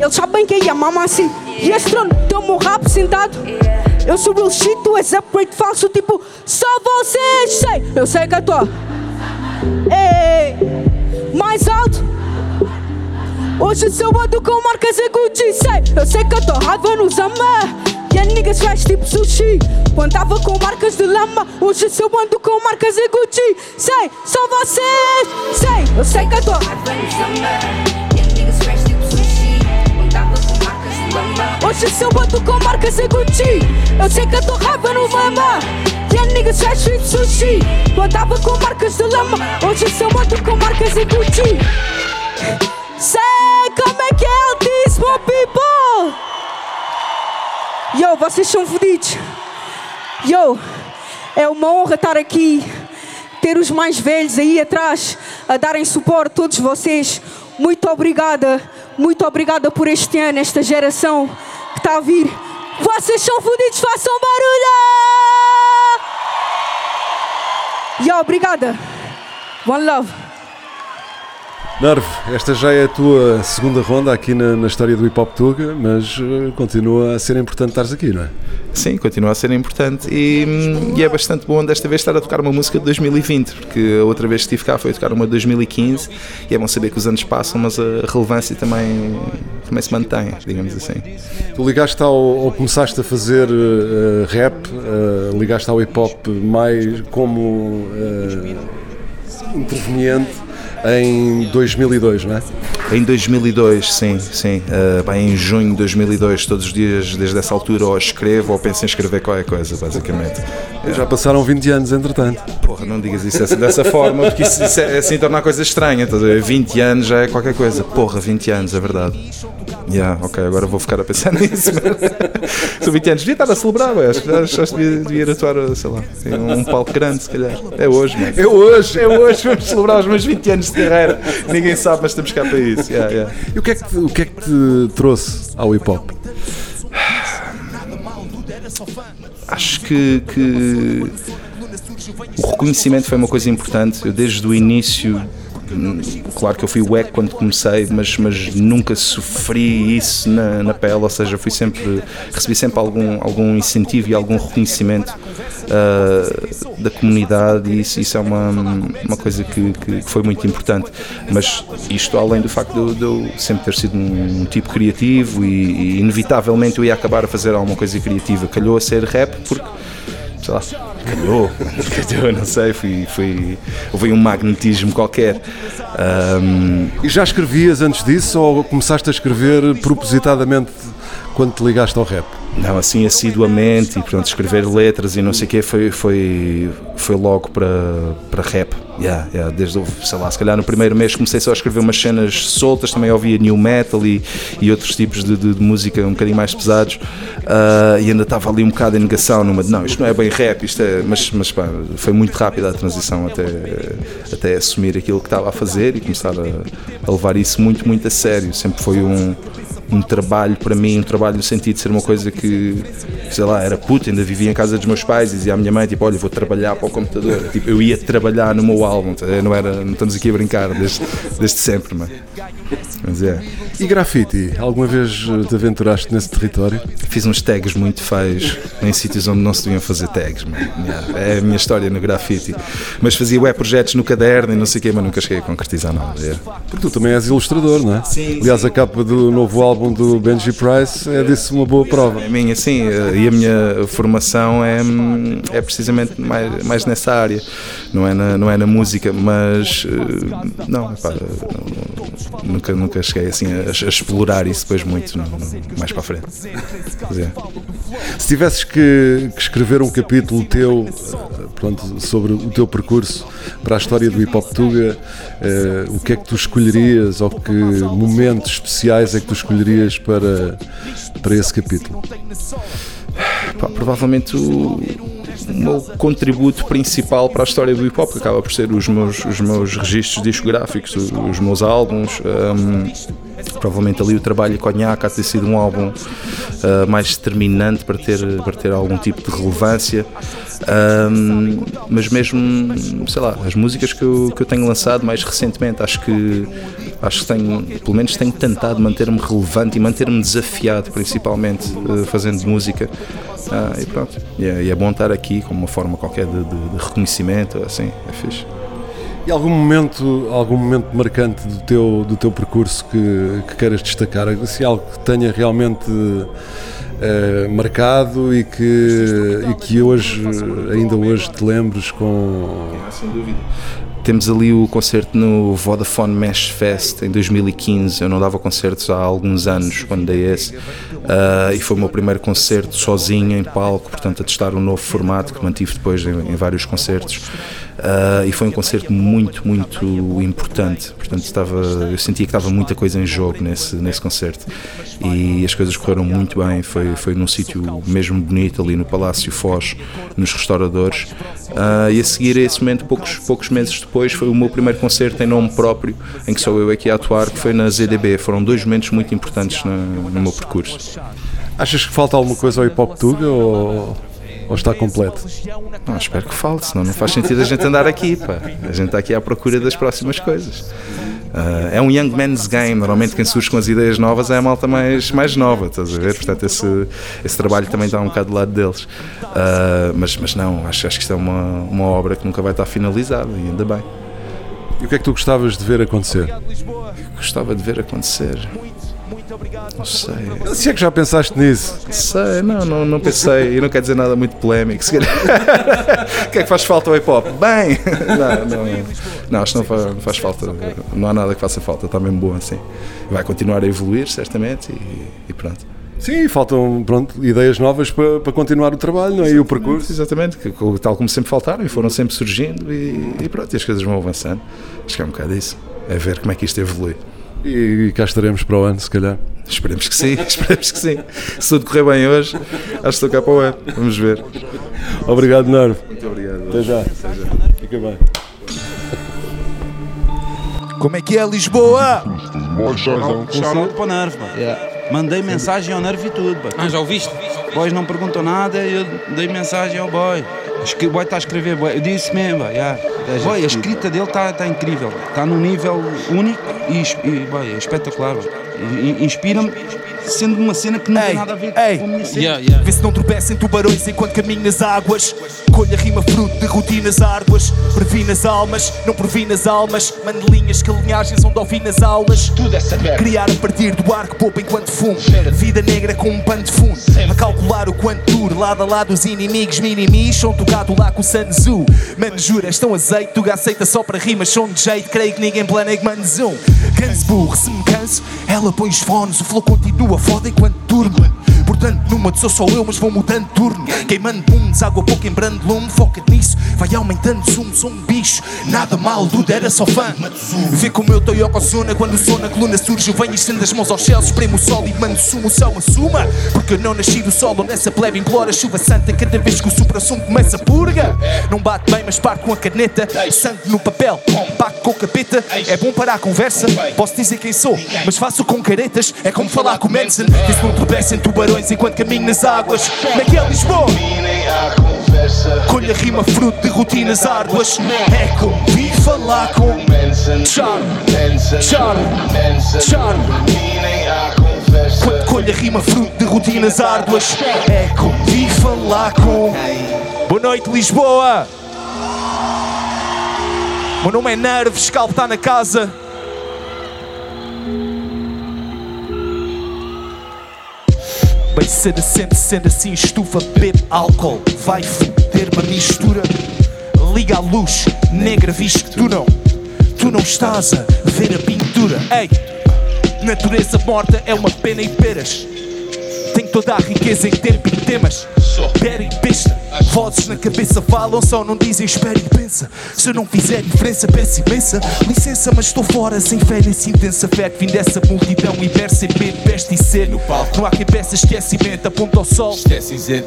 Eles sabem que é mama assim. E esse trono, tamo rap sentado. Eu sou real shit, tu és upgrade falso, tipo, só vocês sei. Eu sei que eu tô. Ei, mais alto. Hoje se eu ando com marcas e Gucci, sei. Eu sei que eu tô raiva nos ama. E a niggas faz tipo sushi. Quando tava com marcas de lama. Hoje se eu ando com marcas e Gucci, sei. Só vocês, sei. Eu sei que eu tô raiva nos ama. Tipo. Hoje se eu ando com marcas e Gucci. Eu sei que eu tô raiva no mama. A niggas faz tipo sushi. Quando tava com marcas de lama. Hoje se eu ando com marcas e Gucci. Sei como é que é o this, my people. Yo, vocês são fodidos. Yo, é uma honra estar aqui, ter os mais velhos aí atrás a darem suporte, todos vocês. Muito obrigada, muito obrigada por este ano, esta geração que está a vir. Vocês são fodidos, façam barulho! Yo, obrigada. One love. Nerve, esta já é a tua segunda ronda aqui na, na história do Hip Hop Tuga, mas uh, continua a ser importante estares aqui, não é? Sim, continua a ser importante e, hum, e, é bastante bom desta vez estar a tocar uma música de 2020, porque a outra vez que estive cá foi a tocar uma de 2015 e é bom saber que os anos passam, mas a relevância também, também se mantém, digamos assim. Tu ligaste ao, ou começaste a fazer uh, rap, uh, ligaste ao hip hop mais como interveniente em 2002, não é? Em 2002, sim, sim. Uh, bem, em junho de 2002, todos os dias, desde essa altura, ou escrevo ou penso em escrever qualquer coisa, basicamente. Já passaram 20 anos, entretanto. Porra, não digas isso assim, dessa forma, porque isso, isso é, assim torna a coisa estranha. Tá 20 anos já é qualquer coisa. Porra, 20 anos, é verdade. Yeah, ok, agora vou ficar a pensar [LAUGHS] nisso. São 20 anos, devia estar a celebrar, acho que acho, acho devia, devia ir atuar, sei lá, em um palco grande, se calhar. É hoje, mano. É hoje! É hoje, vamos celebrar os meus 20 anos de carreira. Ninguém sabe, mas estamos cá para isso. Yeah, yeah. E o que, é que te, o que é que te trouxe ao hip hop? Acho que, que o reconhecimento foi uma coisa importante. Eu, desde o início, claro que eu fui wack quando comecei, mas, mas nunca sofri isso na, na pele, ou seja, fui sempre, recebi sempre algum, algum incentivo e algum reconhecimento uh, da comunidade e isso, isso é uma, uma coisa que, que, foi muito importante. Mas isto além do facto de eu, de eu sempre ter sido um, um tipo criativo e, e, inevitavelmente eu ia acabar a fazer alguma coisa criativa. Calhou a ser rap porque, sei lá, calhou, [LAUGHS] calhou, não sei, fui, fui, houve um magnetismo qualquer. Um... E já escrevias antes disso ou começaste a escrever propositadamente quando te ligaste ao rap? Não, assim assiduamente e portanto escrever letras e não sei o quê foi, foi, foi logo para, para rap. Yeah, yeah, desde, sei lá, se calhar no primeiro mês comecei só a escrever umas cenas soltas, também ouvia new metal e, e outros tipos de, de, de música um bocadinho mais pesados uh, e ainda estava ali um bocado em negação numa de não, isto não é bem rap, isto é, mas, mas pá, foi muito rápida a transição até, até assumir aquilo que estava a fazer e começar a, a levar isso muito, muito a sério. Sempre foi um um trabalho para mim, um trabalho no sentido de ser uma coisa que, sei lá, era puto, ainda vivia em casa dos meus pais, dizia à minha mãe, tipo, olha, vou trabalhar para o computador. Tipo, eu ia trabalhar no meu álbum, tá? não, era, não estamos aqui a brincar desde, desde sempre, mano. Mas é. E grafite? Alguma vez te aventuraste nesse território? Fiz uns tags muito feios em sítios onde não se deviam fazer tags, mano. Yeah, É a minha história no grafite. Mas fazia web projetos no caderno e não sei o quê, mas nunca cheguei a concretizar nada. yeah. Porque tu também és ilustrador, não é? Sim, Aliás, a capa do novo álbum do Benji Price é disso uma boa prova. A minha, sim, e a minha formação é, é precisamente mais, mais nessa área, não é na, não é na música, mas eh, não, nunca, nunca cheguei assim a, a explorar isso depois muito, não- não- mais para a frente. É. Se tivesses que, que escrever um capítulo teu pronto, sobre o teu percurso para a história do hip hop Tuga, eh, o que é que tu escolherias ou que momentos especiais é que tu escolherias para, para esse capítulo? Pá, provavelmente o, o meu contributo principal para a história do hip hop que acaba por ser os meus, os meus registros discográficos, os, meus álbuns. hum, provavelmente ali o trabalho Cognac há de ter sido um álbum ah, mais determinante para ter, para ter algum tipo de relevância. Hum, mas mesmo, sei lá, as músicas que eu, que eu tenho lançado mais recentemente, acho que acho que tenho, pelo menos tenho tentado manter-me relevante e manter-me desafiado, principalmente eh, fazendo música. Ah, e pronto. E é, e é bom estar aqui como uma forma qualquer de, de- de reconhecimento, assim, é fixe. E algum momento, algum momento marcante do teu, do teu percurso que, que queiras destacar? Assim, algo que tenha realmente eh, marcado e que, e que hoje, ainda hoje te lembres com. Sem dúvida. Temos ali o concerto no Vodafone Mesh Fest em 2015. Eu não dava concertos há alguns anos quando dei esse. Ah, e foi o meu primeiro concerto sozinho em palco, portanto, a testar um novo formato que mantive depois em, em vários concertos. Ah, e foi um concerto muito, muito importante. Portanto, estava, eu sentia que estava muita coisa em jogo nesse, nesse concerto. E as coisas correram muito bem. Foi, foi num sítio mesmo bonito, ali no Palácio Foz, nos restauradores. Ah, e a seguir a esse momento, poucos, poucos meses depois, foi o meu primeiro concerto em nome próprio, em que sou eu aqui a atuar, que foi na ZDB. Foram dois momentos muito importantes no, no meu percurso. Achas que falta alguma coisa ao hip hop Tuga ou, ou está completo? Não, espero que falte, senão não faz sentido a gente andar aqui, pá. A gente está aqui à procura das próximas coisas. Ah, é um young man's game, normalmente quem surge com as ideias novas é a malta mais, mais nova, estás a ver? Portanto, esse, esse trabalho também está um bocado do lado deles. Ah, mas, mas não, acho, acho que isto é uma, uma obra que nunca vai estar finalizada, e ainda bem. E o que é que tu gostavas de ver acontecer? Gostava de ver acontecer. Não sei. Se é que já pensaste nisso? Sei, não, não, não pensei. E não quer dizer nada muito polémico. Se calhar- [LAUGHS] O que é que faz falta ao hip hop? Bem! Não, [LAUGHS] não, não acho que não faz, não faz falta. Não há nada que faça falta. Está mesmo bom assim. Vai continuar a evoluir, certamente. E, e pronto. Sim, faltam pronto, ideias novas para, para continuar o trabalho não é? e o percurso. Exatamente, que- tal como sempre faltaram e foram sempre surgindo e, e pronto, e as coisas vão avançando. Acho que é um bocado isso. É ver como é que isto evolui. E, cá estaremos para o ano, se calhar. Esperemos que sim, [LAUGHS] esperemos que sim. Se tudo correr bem hoje, acho que estou cá para o ano. Vamos ver. Obrigado, Nervo. Muito obrigado. Até já. Até já. Fica bem. Como é que é Lisboa? Shout para o Nervo. Mandei mensagem ao Nervo e tudo, pá. Ah, já ouviste? Boys não perguntou nada e eu dei mensagem ao boy. O boy está a escrever, boy. Eu disse mesmo, boy. Yeah. Boy, a escrita dele está tá incrível. Está num nível único e, e boy, é espetacular. boy. Inspira-me, sendo uma cena que não tem nada a ver com a minha cena. Vê se não tropeça em tubarões enquanto caminho nas águas. Colha rima fruto de rotinas árduas. Previ nas almas, não previ nas almas. Mande linhas que linhagens onde ouvi nas aulas. Tudo é saber. Criar a partir do ar que poupa enquanto fumo. Vida negra com um pano de fundo. A calcular o quanto dure. Lado a lado os inimigos minimis. São tocado lá com o Sun Tzu. Mano, juras, tão azeite. Tuga aceita só para rimas. São de jeito. Creio que ninguém planeia que mande zoom. Canso burro, se me canso. Ela põe os fones. O flow continua foda enquanto durmo. Portanto, numa sou só eu, mas vou mudando turno. Queimando bundes, água pouco em brando lume. Foca nisso, vai aumentando sumo. Sou um bicho, nada mal, duda era só fã. Vê como eu estou Yokozuna quando o som na coluna surge. Eu venho estendo as mãos aos céus, espremo o sol e mando sumo. O céu assuma, porque eu não nasci do solo nessa plebe inglória. Chuva santa, cada vez que o supra-sumo começa a purga. Não bate bem, mas parte com a caneta. Sangue no papel, bate com o capeta. É bom para a conversa, posso dizer quem sou, mas faço com caretas. É como falar com Manson. Vê se não tropeça em tubarões conversa enquanto caminho nas águas. Naquele Lisboa. Colha rima fruto de rotinas árduas. É como vi falar com Charme, charme, charme. Quando colha rima fruto de rotinas árduas. É como vi falar com. Boa noite, Lisboa. Meu nome é Nerves, Calvo está na casa. Bem sente, sendo assim, estufa, bebe álcool, vai foder uma mistura. Liga a luz, negra, visto que tu não, tu não estás a ver a pintura. Ei, natureza morta é uma pena e peras. Tem toda a riqueza em tempo e temas. Pera e besta, vozes na cabeça falam, só não dizem espera e pensa. Se eu não fizer diferença, peço imensa. Licença, mas estou fora, sem fé nesse intensa fé que vim dessa multidão em medo, peste e ser. Não há quem peça esquecimento, aponta ao sol.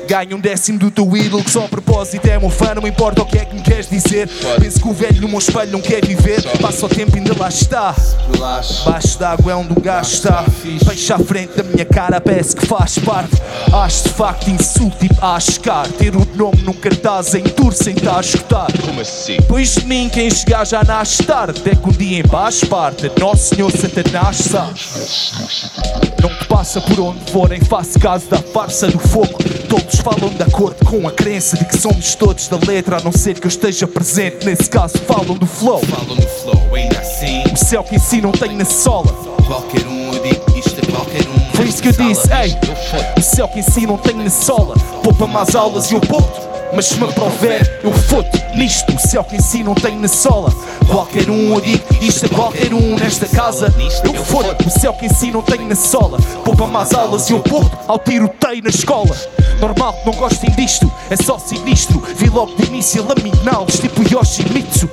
Ganha um décimo do teu ídolo, que só a propósito é meu fã, não importa o que é que me queres dizer. Penso que o velho no meu espelho não quer viver, passa o tempo e ainda lá está. Baixo d'água é onde o gajo está. Peixe à frente da minha cara, parece que faz parte. Acho de facto insulto, tipo a ascar. Ter o nome num cartaz em tour sem estar a escutar. Como assim? Pois de mim, quem chegar já nasce tarde. É que um dia em paz parte. Nosso Senhor Satanás sabe. Não passa por onde forem, faço caso da farsa do fogo. Todos falam de acordo com a crença de que somos todos da letra, a não ser que eu esteja presente. Nesse caso, falam do flow. Falam do flow, ainda assim. O céu que em si não tem na sola. Qualquer um, eu digo isto a qualquer um. Foi isso que eu disse, ei, o céu que em si não tem na sola. Poupa mais aulas e eu poupo. Mas se me prover, eu foto nisto. O céu que em si não tem na sola. Qualquer um, eu digo isto a qualquer um nesta casa. Eu foto. O céu que em si não tem na sola. Poupa mais aulas e eu poupo ao tiroteio na escola. Normal que não gostem disto, é só sinistro. Vi logo de início laminal, tipo Yoshimitsu.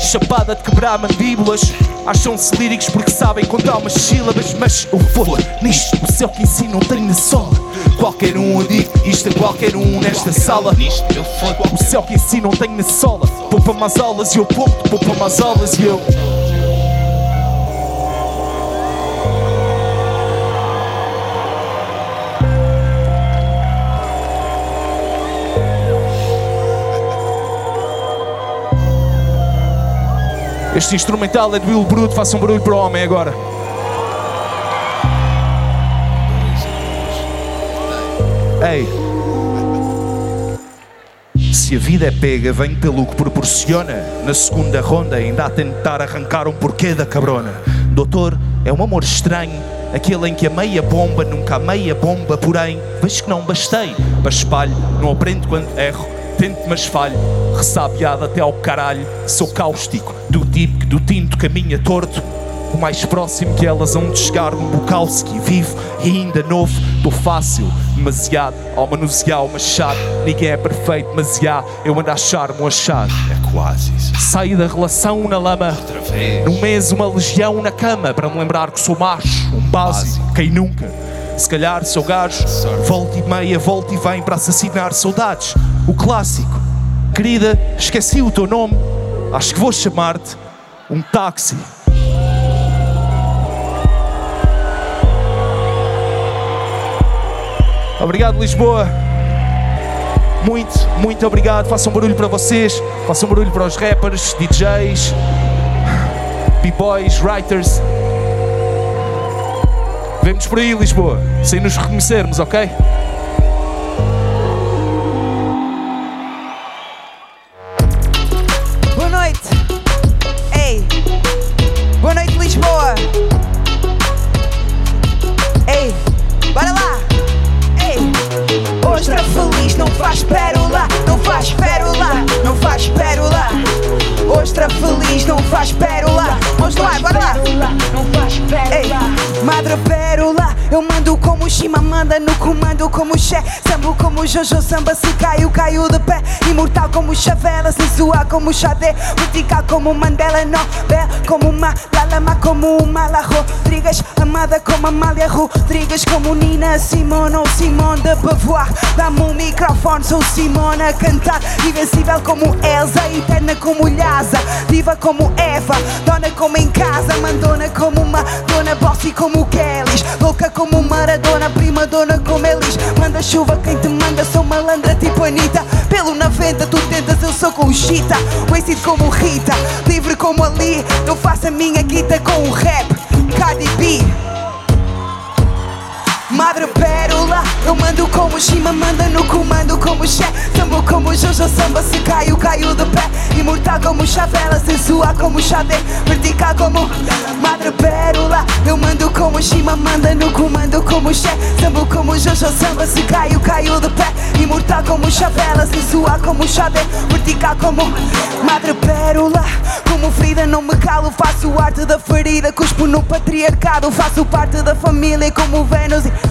Chapada de quebrar mandíbulas. Acham-se líricos porque sabem contar umas sílabas. Mas eu foto nisto. O céu que em si não tem na sola. Qualquer um, eu digo isto a qualquer um nesta sala. O céu que em si não tem na sola. Poupa mais aulas e eu poupo, poupa mais aulas e eu. Este instrumental é do Will Bruto, faça um barulho para o homem agora. Ei. Se a vida é pega, vem pelo que proporciona. Na segunda ronda, ainda a tentar arrancar um porquê da cabrona. Doutor, é um amor estranho. Aquele em que a meia bomba, nunca a meia bomba, porém, vejo que não bastei. Para espalho, não aprendo quando erro. Tento, mas falho. Ressabiado até ao caralho. Sou cáustico, do tipo que do tinto caminha torto. O mais próximo que elas hão de chegar num Bukowski Vivo e ainda novo, tô fácil Demasiado ao manusear o machado. Ninguém é perfeito, mas já Eu ando a achar-me um achado. É quase isso. Saí da relação na lama. Num mês uma legião na cama Para me lembrar que sou macho, um básico Quem nunca? Se calhar sou gajo Volta e meia, volta e vem Para assassinar saudades. O clássico. Querida, esqueci o teu nome. Acho que vou chamar-te um táxi Obrigado, Lisboa. Muito, muito obrigado. Façam um barulho para vocês. Façam um barulho para os rappers, DJs, b-boys, writers. Vemos por aí, Lisboa. Sem nos reconhecermos, ok? Jojo Samba, se caiu, caiu de pé. Imortal como Chavela, sensual como Xadé. Vertical como Mandela, Nobel como Malalama, como Mala Rodrigues. Amada como Amália Rodrigues, como Nina Simone ou Simone de Beauvoir. Dá-me um microfone, sou Simone a cantar. Invencível como Elsa, eterna como Lhasa. Diva como Eva, dona como em casa. Mandona como uma dona bossy como Kellys. Louca como Maradona, prima dona como Elisa. Chuva quem te manda? Sou malandra tipo Anitta. Pelo na venda tu tentas, eu sou com chita. Conhecido como Rita Livre como Ali. Eu faço a minha guita com o rap. Cardi B Madre Pérola, eu mando como Shima, manda no comando como Xé. Sambo como Jojo Samba, se caio, caio de pé. Imortal como Chavela, sensual como Xadê Vertical como Madre Pérola, eu mando como Shima, manda no comando como Xé. Sambo como Jojo Samba, se caio, caio de pé. Imortal como Chavela, sensual como Xadê Vertical como Madre Pérola Como Frida, não me calo, faço arte da ferida Cuspo no patriarcado, faço parte da família como Vênus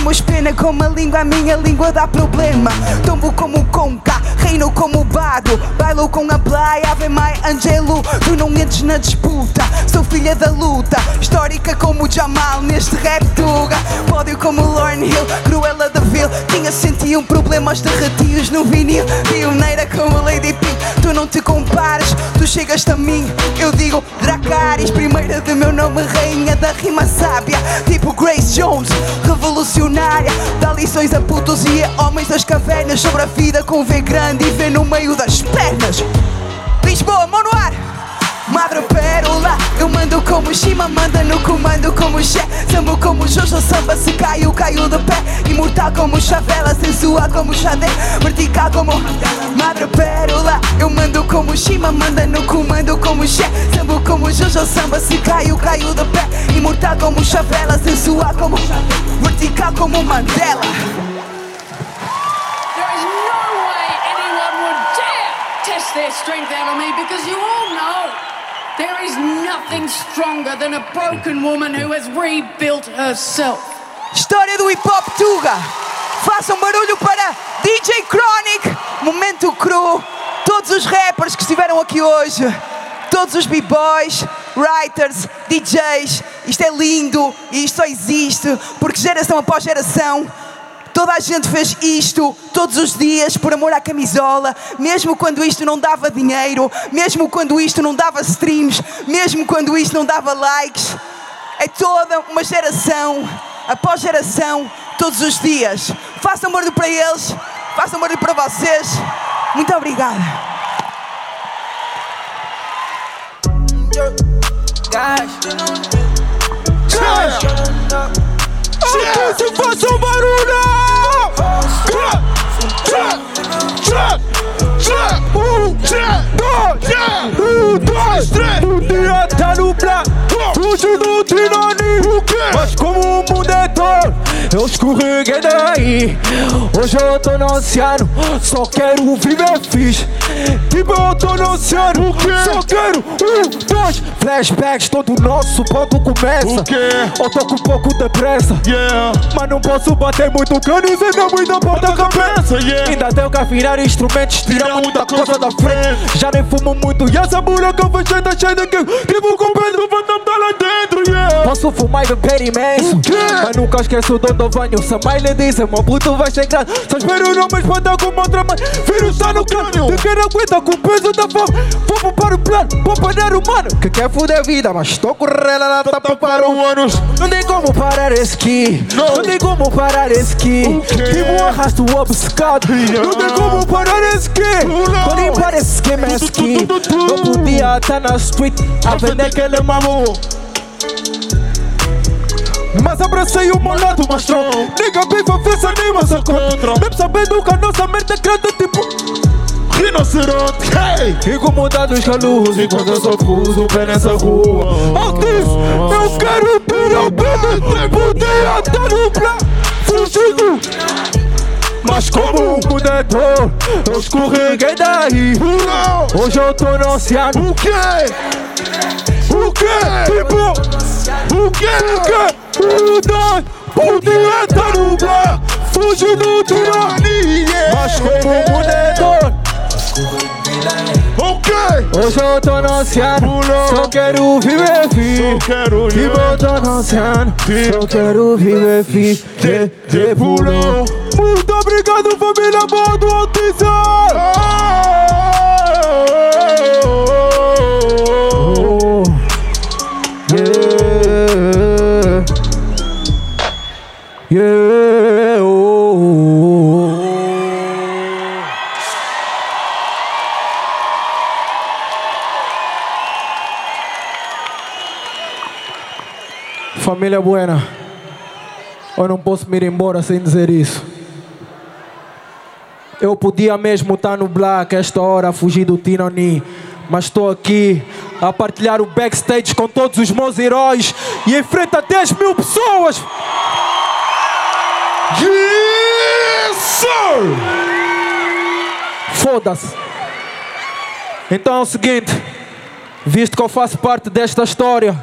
temos pena como a língua, a minha língua dá problema. Tombo como conca, reino como bado. Bailo com a playa, Ave Mai Angelo. Tu não entres na disputa, sou filha da luta. Histórica como Jamal neste rap tuga. Pódio como Lauren Hill, Cruella de Vil. Tinha 101 problemas derretidos no vinil. Pioneira como Lady Pink, tu não te compares. Tu chegaste a mim, eu digo Dracarys. Primeira de meu nome, rainha da rima sábia. Tipo Grace Jones, revolucionária. Dá lições a putos e a homens das cavernas sobre a vida com V grande e V no meio das pernas. Lisboa, mão no ar. Madre Pérola, eu mando como Shima, manda no comando como Xé. Sambo como Jojo Samba, se caio, caio de pé. Imortal como Chavela, sensual como Xadê Vertical como Madre Pérola, eu mando como Shima, manda no comando como Xé. Sambo como Jojo Samba, se caio, caio de pé. Imortal como Chavela, sensual como Vertical como Mandela. Their strength out on me because you all know there is nothing stronger than a broken woman who has rebuilt herself. História do hip hop Tuga. Façam barulho para DJ Chronic, Momento Cru, todos os rappers que estiveram aqui hoje, todos os b-boys, writers, DJs. Isto é lindo e isto só existe porque geração após geração. Toda a gente fez isto todos os dias por amor à camisola, mesmo quando isto não dava dinheiro, mesmo quando isto não dava streams, mesmo quando isto não dava likes. É toda uma geração, após geração, todos os dias. Façam barulho para eles, façam barulho para vocês. Muito obrigada. Se faça um barulho! Um, dois, um, dois, três. O dia tá no plan, fugiu do Trinani. Mas como o mundo é todo, eu escorreguei daí. Hoje eu tô no oceano, só quero viver fixe. Tipo eu tô no oceano, só quero um, dois. Flashbacks, todo nosso ponto começa. Eu tô com um pouco de pressa, mas não posso bater muito cano e senão muita ponta cabeça. Ainda tenho que afinar instrumentos, tirar muita coisa da frente. Já nem fumo muito e essa buraca foi cheia, tá cheia de que Tipo com Pedro, vai tá lá dentro, yeah. Posso fumar e beber imenso Mas nunca esqueço de onde eu venho Se a mãe lhe diz, meu puto vai grande Só espero não me espantar como outra mãe Filho está no crânio De quem não aguenta com o peso da fome. Vou para o plano, vou parar o mano. Que quer foder a vida, mas estou correndo lá tá para o anos Não tem como parar esse aqui Não. Tem como parar esse aqui Tipo um arrasto obcecado. Não tem como parar esse aqui nem para esse esquema esse aqui Eu podia estar na street A vender aquele mamão mas abracei o meu lado mais strong. Nigga viva, fez anima, só contra. Mesmo sabendo que a nossa mente é grande tipo Rinoceronte, hey! Incomodados caluros enquanto eu só cruzo o pé nessa rua. Altis, eu quero ter ao pé do Podia estar no plano Fugido mas como um protetor, eu escorreguei daí. Hoje eu tô no oceano. O quê? O quê? Tipo, o quê? O quê? O dois, podia estar no bar Fugindo do tirania Mas como um protetor Ok! Hoje eu tô no oceano, só quero viver fi Só quero Tipo eu tô no oceano, só quero viver fi De, de pulou. Obrigado família boa do Altice! Família Buena, eu não posso me ir embora sem dizer isso. Eu podia mesmo estar no Black esta hora fugir do Tinoni, mas estou aqui a partilhar o backstage com todos os meus heróis e enfrenta 10 mil pessoas. Yes, sir! Foda-se. Então é o seguinte, visto que eu faço parte desta história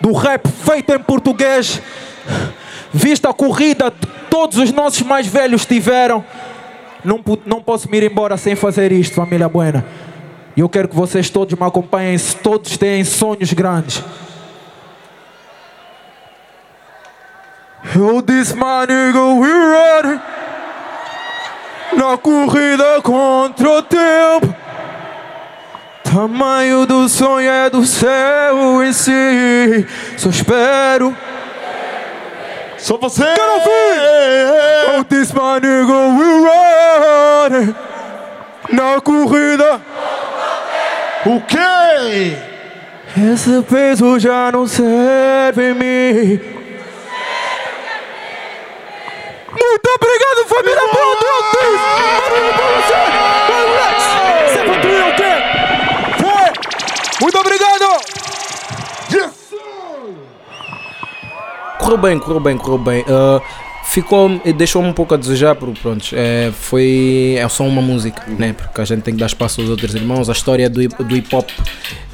do rap feito em português, visto a corrida que todos os nossos mais velhos tiveram, não, não posso me ir embora sem fazer isto, família Buena. E eu quero que vocês todos me acompanhem, todos têm sonhos grandes. Eu disse, my we running na corrida contra o tempo. Tamanho do sonho é do céu em si. Só espero. Só você! Quero ouvir! Eu disse, my nigga, we running na corrida. O quê? Esse peso já não serve em mim. Muito obrigado, família Altis! Barulho pra você! Relax! Você o Correu bem, correu bem, correu bem. Ah, ficou, deixou-me um pouco a desejar, porque pronto, é, foi, é só uma música, né? Porque a gente tem que dar espaço aos outros irmãos. A história do, do hip hop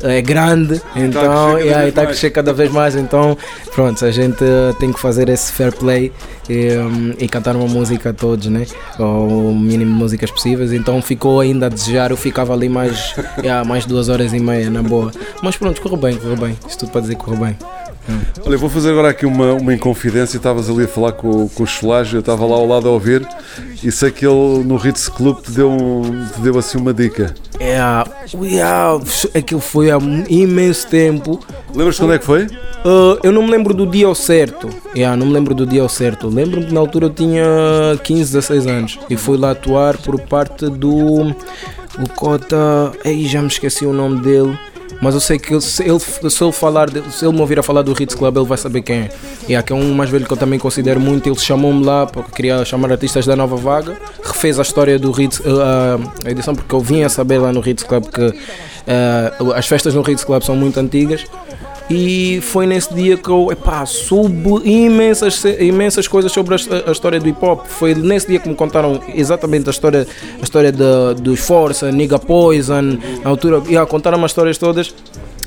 é grande, então, crescer cada e está a crescer cada vez mais. Então, pronto, a gente ah, tem que fazer esse fair play e, hum, e cantar uma música a todos, né? Ou o mínimo de músicas possíveis. Então, ficou ainda a desejar. Eu ficava ali mais, [LAUGHS] yeah, mais duas horas e meia, na boa. Mas pronto, correu bem, correu bem. Isto tudo para dizer que correu bem. Olha, vou fazer agora aqui uma, uma inconfidência. Estavas ali a falar com, com o Cholage, eu estava lá ao lado a ouvir e sei que ele no Ritz Club te deu, um- te deu assim uma dica. É, yeah, aquilo foi há imenso tempo. Lembras-te quando é que foi? Uh, eu não me lembro do dia ao certo. Yeah, não me lembro do dia ao certo. Lembro-me que na altura eu tinha 15, 16 anos e fui lá atuar por parte do. O Cota. Ei, já me esqueci o nome dele. Mas eu sei que ele- se ele, se ele falar, de- se ele me ouvir a falar do Ritz Club, ele vai saber quem é. E que é um mais velho que eu também considero muito. Ele chamou-me lá porque queria chamar artistas da nova vaga. Refez a história do Ritz, uh, a edição, porque eu vim a saber lá no Ritz Club que uh, as festas no Ritz Club são muito antigas. E foi nesse dia que eu epá, soube imensas, imensas coisas sobre a, a história do hip hop. Foi nesse dia que me contaram exatamente a história, a história dos Força, Nigga Poison, na altura, yeah, contaram as histórias todas.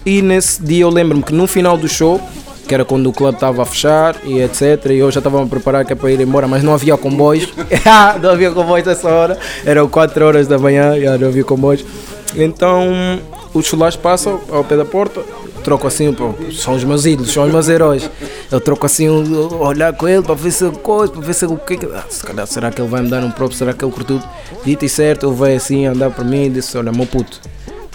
E nesse dia eu lembro-me que no final do show, que era quando o clube estava a fechar e etc. E eu já estava a preparar que é para ir embora, mas não havia comboios. [LAUGHS] [LAUGHS] não havia comboios nessa hora, eram 4 horas da manhã e não havia comboios. Então os chulares passam ao pé da porta, troco assim, pô, são os meus ídolos, são os meus heróis. Eu troco assim, olhar com ele para ver se coisa, para ver se o que que- ah, se calhar, será que ele vai me dar um próprio, será que ele curtiu? Dito e certo, ele veio assim andar para mim e disse: Olha, meu puto,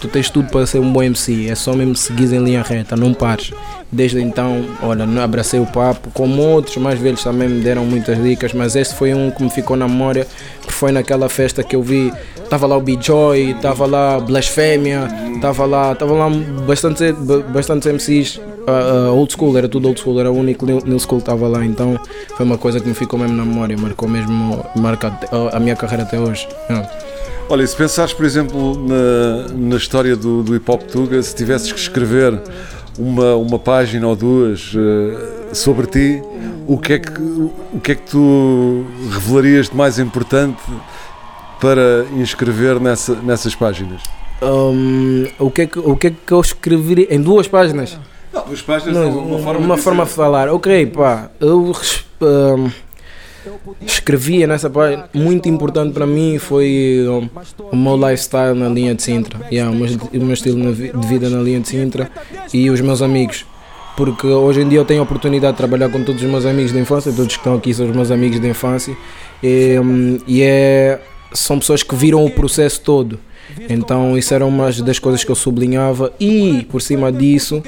tu tens tudo para ser um bom MC, é só mesmo seguir em linha reta, não pares. Desde então, olha, abracei o papo, como outros mais velhos também me deram muitas dicas, mas este foi um que me ficou na memória, que foi naquela festa que eu vi, estava lá o B-Joy, estava lá Blasfémia, estava lá, estava lá bastante, bastante MCs, ah, ah, old school, era tudo old school, era o único new, school que estava lá, então foi uma coisa que me ficou mesmo na memória, marcou mesmo, marca a minha carreira até hoje. Yeah. Olha, se pensares, por exemplo, na, na história do, do hip hop Tuga, se tivesses que escrever uma, uma página ou duas eh, sobre ti, o que, é que, o que é que tu revelarias de mais importante para inscrever nessa, nessas páginas? Hum, o, que é que, o que é que eu escrevi em duas páginas? Não, duas páginas Não, é uma forma de uma dizer. forma de falar. Ok, pá, eu hum, escrevia nessa página. Muito importante para mim foi hum, o meu lifestyle na linha de Sintra. Yeah, o, meu, o meu estilo de vida na linha de Sintra e os meus amigos. Porque hoje em dia eu tenho a oportunidade de trabalhar com todos os meus amigos de infância, todos que estão aqui são os meus amigos de infância. E, e é, são pessoas que viram o processo todo. Então isso era uma das coisas que eu sublinhava e por cima disso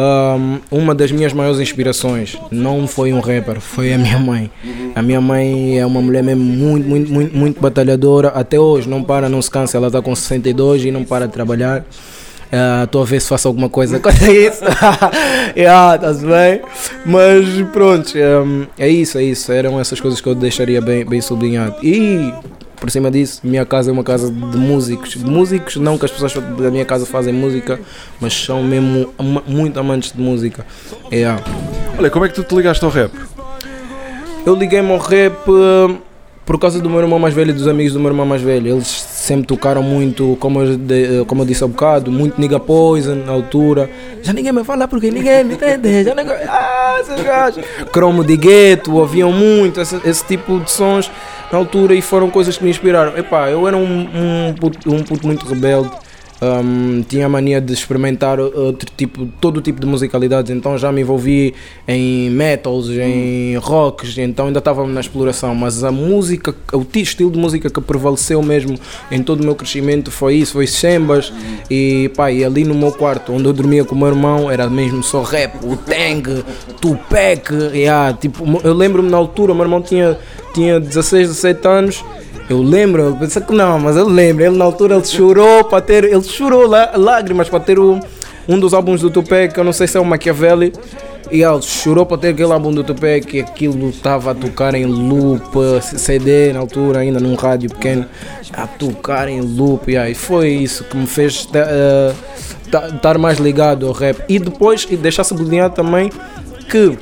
um, uma das minhas maiores inspirações não foi um rapper, foi a minha mãe. A minha mãe é uma mulher mesmo muito, muito, muito, muito batalhadora. Até hoje não para, não se cansa. Ela está com 62 e não para de trabalhar. Estou a ver se faço alguma coisa [LAUGHS] contra isso. [LAUGHS] yeah, tá bem. Mas pronto, hum, é isso, é isso. Eram essas coisas que eu deixaria bem, bem sublinhado. E por cima disso, minha casa é uma casa de músicos. De músicos, não que as pessoas da minha casa fazem música, mas são mesmo muito amantes de música. É. Olha, como é que tu te ligaste ao rap? Eu liguei-me ao rap hum, por causa do meu irmão mais velho e dos amigos do meu irmão mais velho. Eles sempre tocaram muito, como eu, de- como eu disse há bocado, muito nigga poison na altura. Já ninguém me fala porque ninguém me entende. Já ninguém... Ah, esses gajos. Cromo de gueto, ouviam muito esse, esse tipo de sons na altura e foram coisas que me inspiraram. Epá, eu era um, um, puto, um puto muito rebelde. Um, tinha a mania de experimentar outro tipo, todo tipo de musicalidades, então já me envolvi em metals, em rocks, então ainda estava na exploração, mas a música, o ti- estilo de música que prevaleceu mesmo em todo o meu crescimento foi isso, foi sambas e pá, e ali no meu quarto onde eu dormia com o meu irmão era mesmo só rap, o Tang, Tupac, yeah, tipo, eu lembro-me na altura, o meu irmão tinha, tinha 16, 17 anos eu lembro, eu pensei que não, mas eu lembro. Ele na altura ele chorou para ter. Ele chorou lá, lágrimas para ter o, um dos álbuns do Tupac, eu não sei se é o Machiavelli. E ele chorou para ter aquele álbum do Tupac e aquilo estava a tocar em loop, CD na altura, ainda num rádio pequeno, a tocar em loop. E aí foi isso que me fez eh, ta- estar mais ligado ao rap. E depois, e deixar sublinhado também que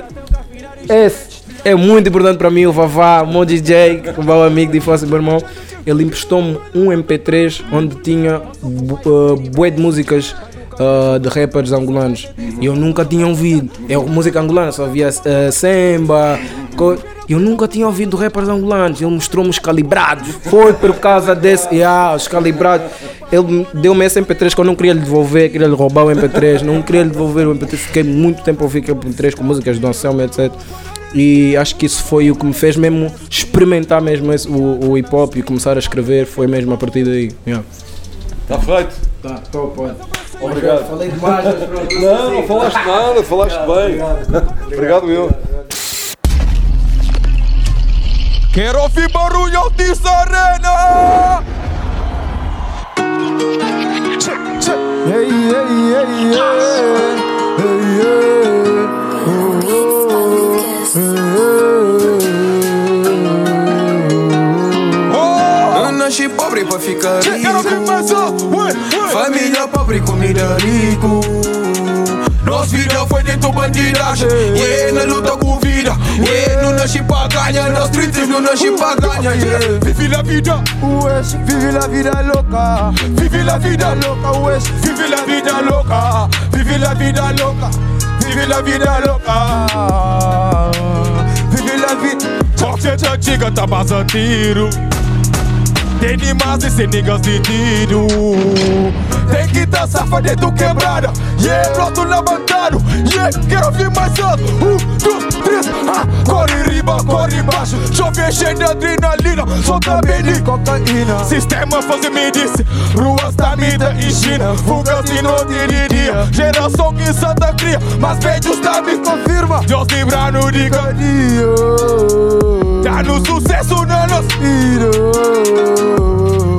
esse é muito importante para mim, o Vavá, o meu DJ, o meu amigo de infância, meu irmão. Ele emprestou-me um MP3 onde tinha uh, bué de músicas uh, de rappers angolanos. E eu nunca tinha ouvido. É música angolana, só havia uh, samba. co- Eu nunca tinha ouvido rappers angolanos. Ele mostrou-me os calibrados. Foi por causa desse. Yeah, os calibrados. Ele me- deu-me esse MP3 que eu não queria lhe devolver, queria lhe roubar o MP3. Não queria lhe devolver o MP3. Fiquei muito tempo a ouvir aquele MP3 com músicas de Don Selma, etc. E acho que isso foi o que me fez mesmo experimentar mesmo esse- o, o hip hop e começar a escrever. Foi mesmo a partir daí. Yeah. Está feito? Tá, top, pode. Obrigado. Falei demais, mas pronto. Não, não falaste nada, falaste bem. Obrigado, eu. Quero ouvir barulho Altice Arena! Hey, hey, hey. Hey, nasci pobre pra ficar rico Família pobre, comida rico Nossa vida foi dentro bandidagem Yeah, na luta com vida. Yeah, não nasci pra ganhar Nas streets não nasci pra ganhar yeah. Vive la vida. Wesh, vive la vida loca. Vive la vida loca, wesh. Vive la vida loca. Vive la vida loca. Vive la vida loca. Vive la vida Qualquer antiga tá tiro Tem demais esse niggas de tiro. Tem que safado do quebrada. Yeah, pronto levantado Yeah, quero ouvir mais alto. Um, dois, três. Ah, Corre riba, corre baixo. Chove cheio de adrenalina. Solta bem de cocaína. Sistema fazer me disse Ruas da mida e China. Fugas de noite e de dia Geração que Santa cria. Mas velhos tá me confirma. Deus livra no diga Tá no sucesso na nossa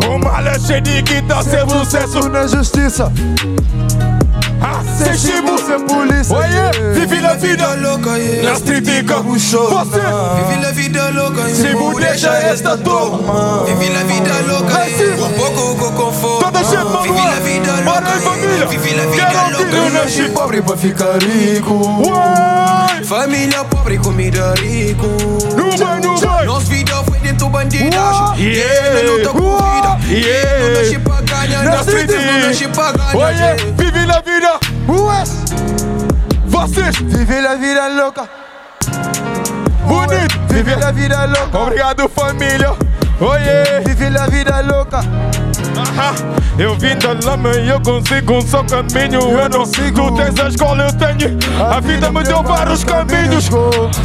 O mal é cheio de que tá sem sucesso. na justiça. Ah, sem polícia. Oye, vive la vida. louca, yeah. Nas tritica Você. Vive la vida louca, yeah. Se deixa esta toma Vive la vida louca, yeah. Um pouco com conforto. Toda gente magoada Vive la vida louca, Para a família. Vive la Quero vida louca Eu nasci pobre pra ficar rico. Família pobre, comida rico. Não vai, foi dentro bandidagem Yeah. Na luta com vida Yeah. Não nasci pra ganhar Na Nas streets street. não nasci pra ganhar Oye, yeah. vive la vida Wesh, Vocês vive la vida loca. Bonito Vive la vida loca. Obrigado família Oye Vive la vida loca. Ahá, Eu vim da lama e eu consigo um só caminho. Eu não sigo, tu tens a escola, eu tenho. A vida me deu vários caminhos.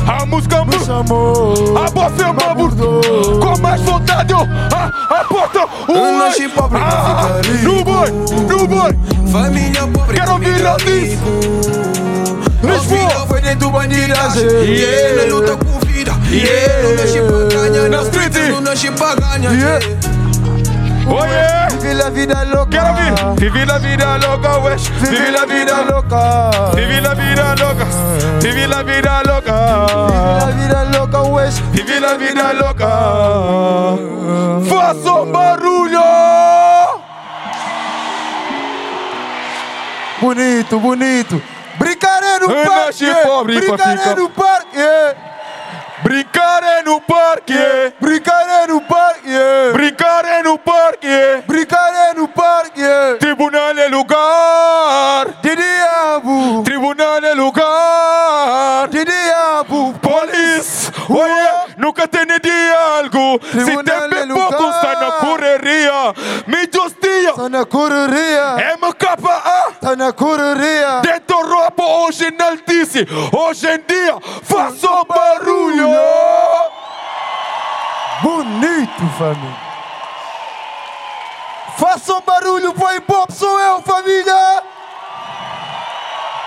A música me chamou. A voz me abordou. Com mais vontade eu a, a porta. Eu nasci pobre Ah, No boy, no boy. Família pobre, Quero ouvir Nossa Lisboa. vida foi dentro bandidagem Yeah. Vida Yeah. Não nasci pra ganhar Na Nas street. ganhar Yeah. Oye Vive la vida loca. Quero ouvir Vive la vida louca, wesh Vive la vida louca loca. Vive la vida loca Vive la vida loca la vida loca. Faça um barulho! Bonito, bonito. Brincar é no Eu parque. nasci pobre pra Brincar é ficar- no parque. Brincar é no parque. Brincar é no parque. Brincar é no parque. Brincar é no parque. Tribunal é lugar de diabo. Tribunal é lugar de diabo. Police, olha, nunca tem nem diálogo. Se Tribunal tem é bem pouco, lugar. está na correria. Me justiça. Está na correria. MKA. Está na correria. Dentro roupa hoje enaltice. Hoje em dia, faça um barulho. Bonito, família. Façam barulho, foi pop, sou eu, família.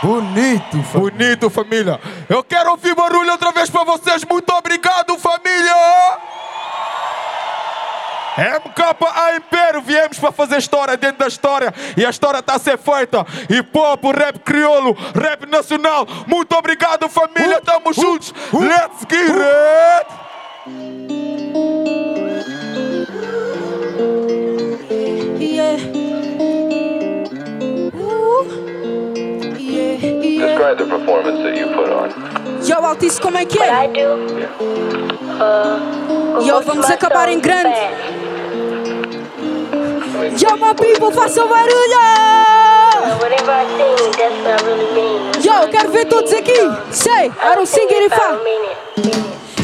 Bonito, família. Bonito, família. Eu quero ouvir barulho outra vez para vocês. Muito obrigado, família. MKA Império, viemos para fazer história dentro da história e a história está a ser feita. Hip hop, rap crioulo, rap nacional. Muito obrigado, família. Tamo juntos. Let's get it. Yeah. Yeah, yeah. Describe the performance that you put on. Yo, Altice, como é que é? Yo, vamos acabar em grande. Yo, people, façam barulho! Yo, quero ver todos aqui. Say, I don't sing it if.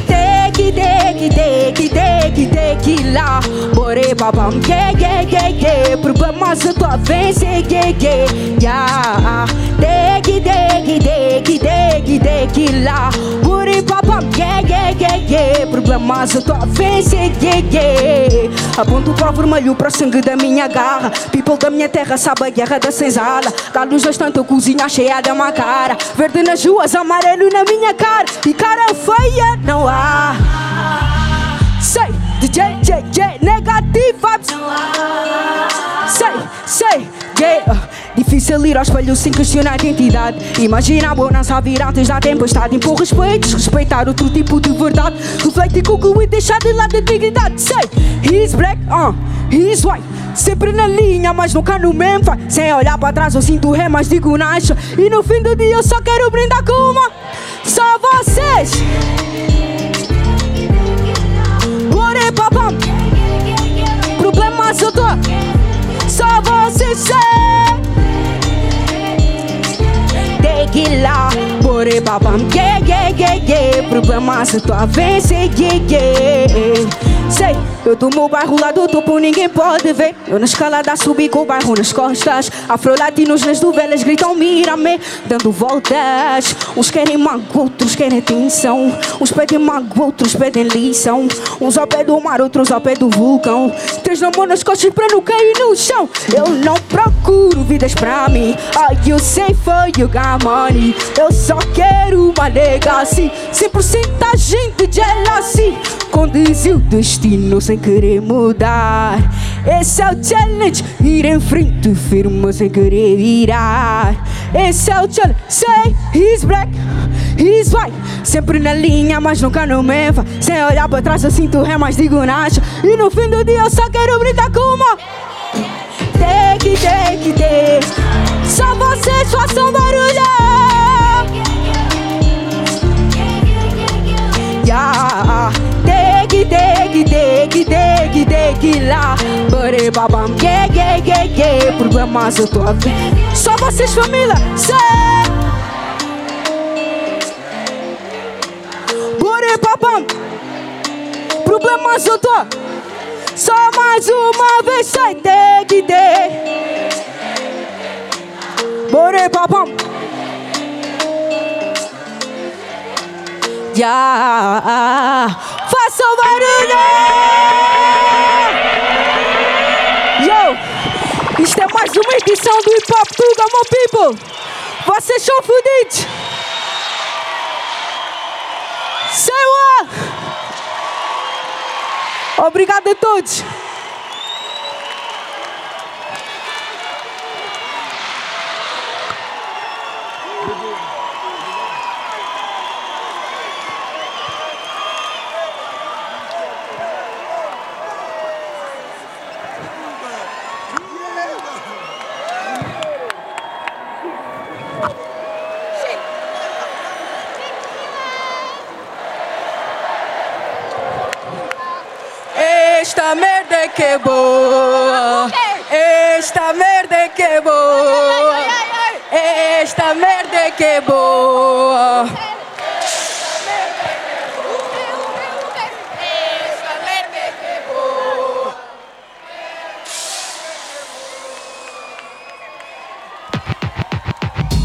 Take take take take take it lá Bore babam, yeah, yeah, yeah, yeah Problemas eu tô a vencer, yeah, yeah, yeah Take take take take take lá Bore babam, yeah, yeah, yeah, yeah Problemas eu tô a vencer, yeah, yeah Aponto o vermelho, para sangue da minha garra. People da minha terra sabe a guerra da senzala. Galos bastante, eu cozinha cheia da minha cara. Verde nas ruas, amarelo na minha cara. E cara feia não há. Say, DJ, JJ, negative vibes Say, say, yeah. Difícil ir ao espelho sem questionar a identidade. Imagina a bonança vir antes da tempestade Impor respeito, respeitar outro tipo de verdade. Reflete e concluir, deixar de lado a dignidade. Say, he's black, uh, he's white. Sempre na linha, mas nunca no mesmo. Sem olhar para trás eu sinto ré, mas digo nacha E no fim do dia eu só quero brindar com uma. Só vocês. Bore papam Problemas eu tô sei Tequila Bore papam Yeah, yeah, yeah, yeah Problemas eu tô a vencer Yeah, yeah Sei, eu do meu bairro lá do topo ninguém pode ver. Eu na escalada subi com o bairro nas costas. Afro-latinos nas novelas gritam mira-me Dando voltas. Uns querem mago, outros querem atenção Uns pedem mago, outros pedem lição. Uns ao pé do mar, outros ao pé do vulcão. Três na mão nas costas pra não cair no chão. Eu não procuro vidas pra mim. Are you safe for you got money? Eu só quero uma legacy. 100% gente de jealousy Conduzi o destino sem querer mudar. Esse é o challenge Ir em frente firme sem querer virar. Esse é o challenge Say he's black He's white. Sempre na linha mas nunca no meva Sem olhar pra trás eu sinto ré mas digo nacha E no fim do dia eu só quero brindar com uma. Take, take, take Só vocês façam barulho. Yeah Take, take, take, take, take lá. Bore babam, yeah, yeah, yeah, yeah Problemas eu tô a ver. Só vocês família, sei Bore babam Problemas eu tô. Só mais uma vez, sei Take, take Bore babam. Yeah. Faça o barulho! Yo! Isto é mais uma edição do Hip Hop Tuga, my people! Vocês são fodidos! Say what? Obrigado a todos! Esta que boa. Esta merda é que boa. Esta merda é que é boa.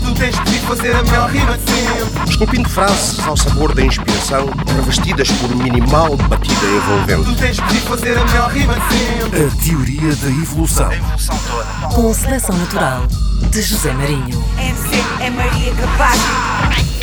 Tu tens fazer a melhor rima de sempre. Esculpindo frases ao sabor da inspiração, revestidas por minimal batida envolvente. Tu tens fazer a melhor rima de sempre. A teoria da evolução. Com seleção natural de José Marinho. MC é Maria Capaz.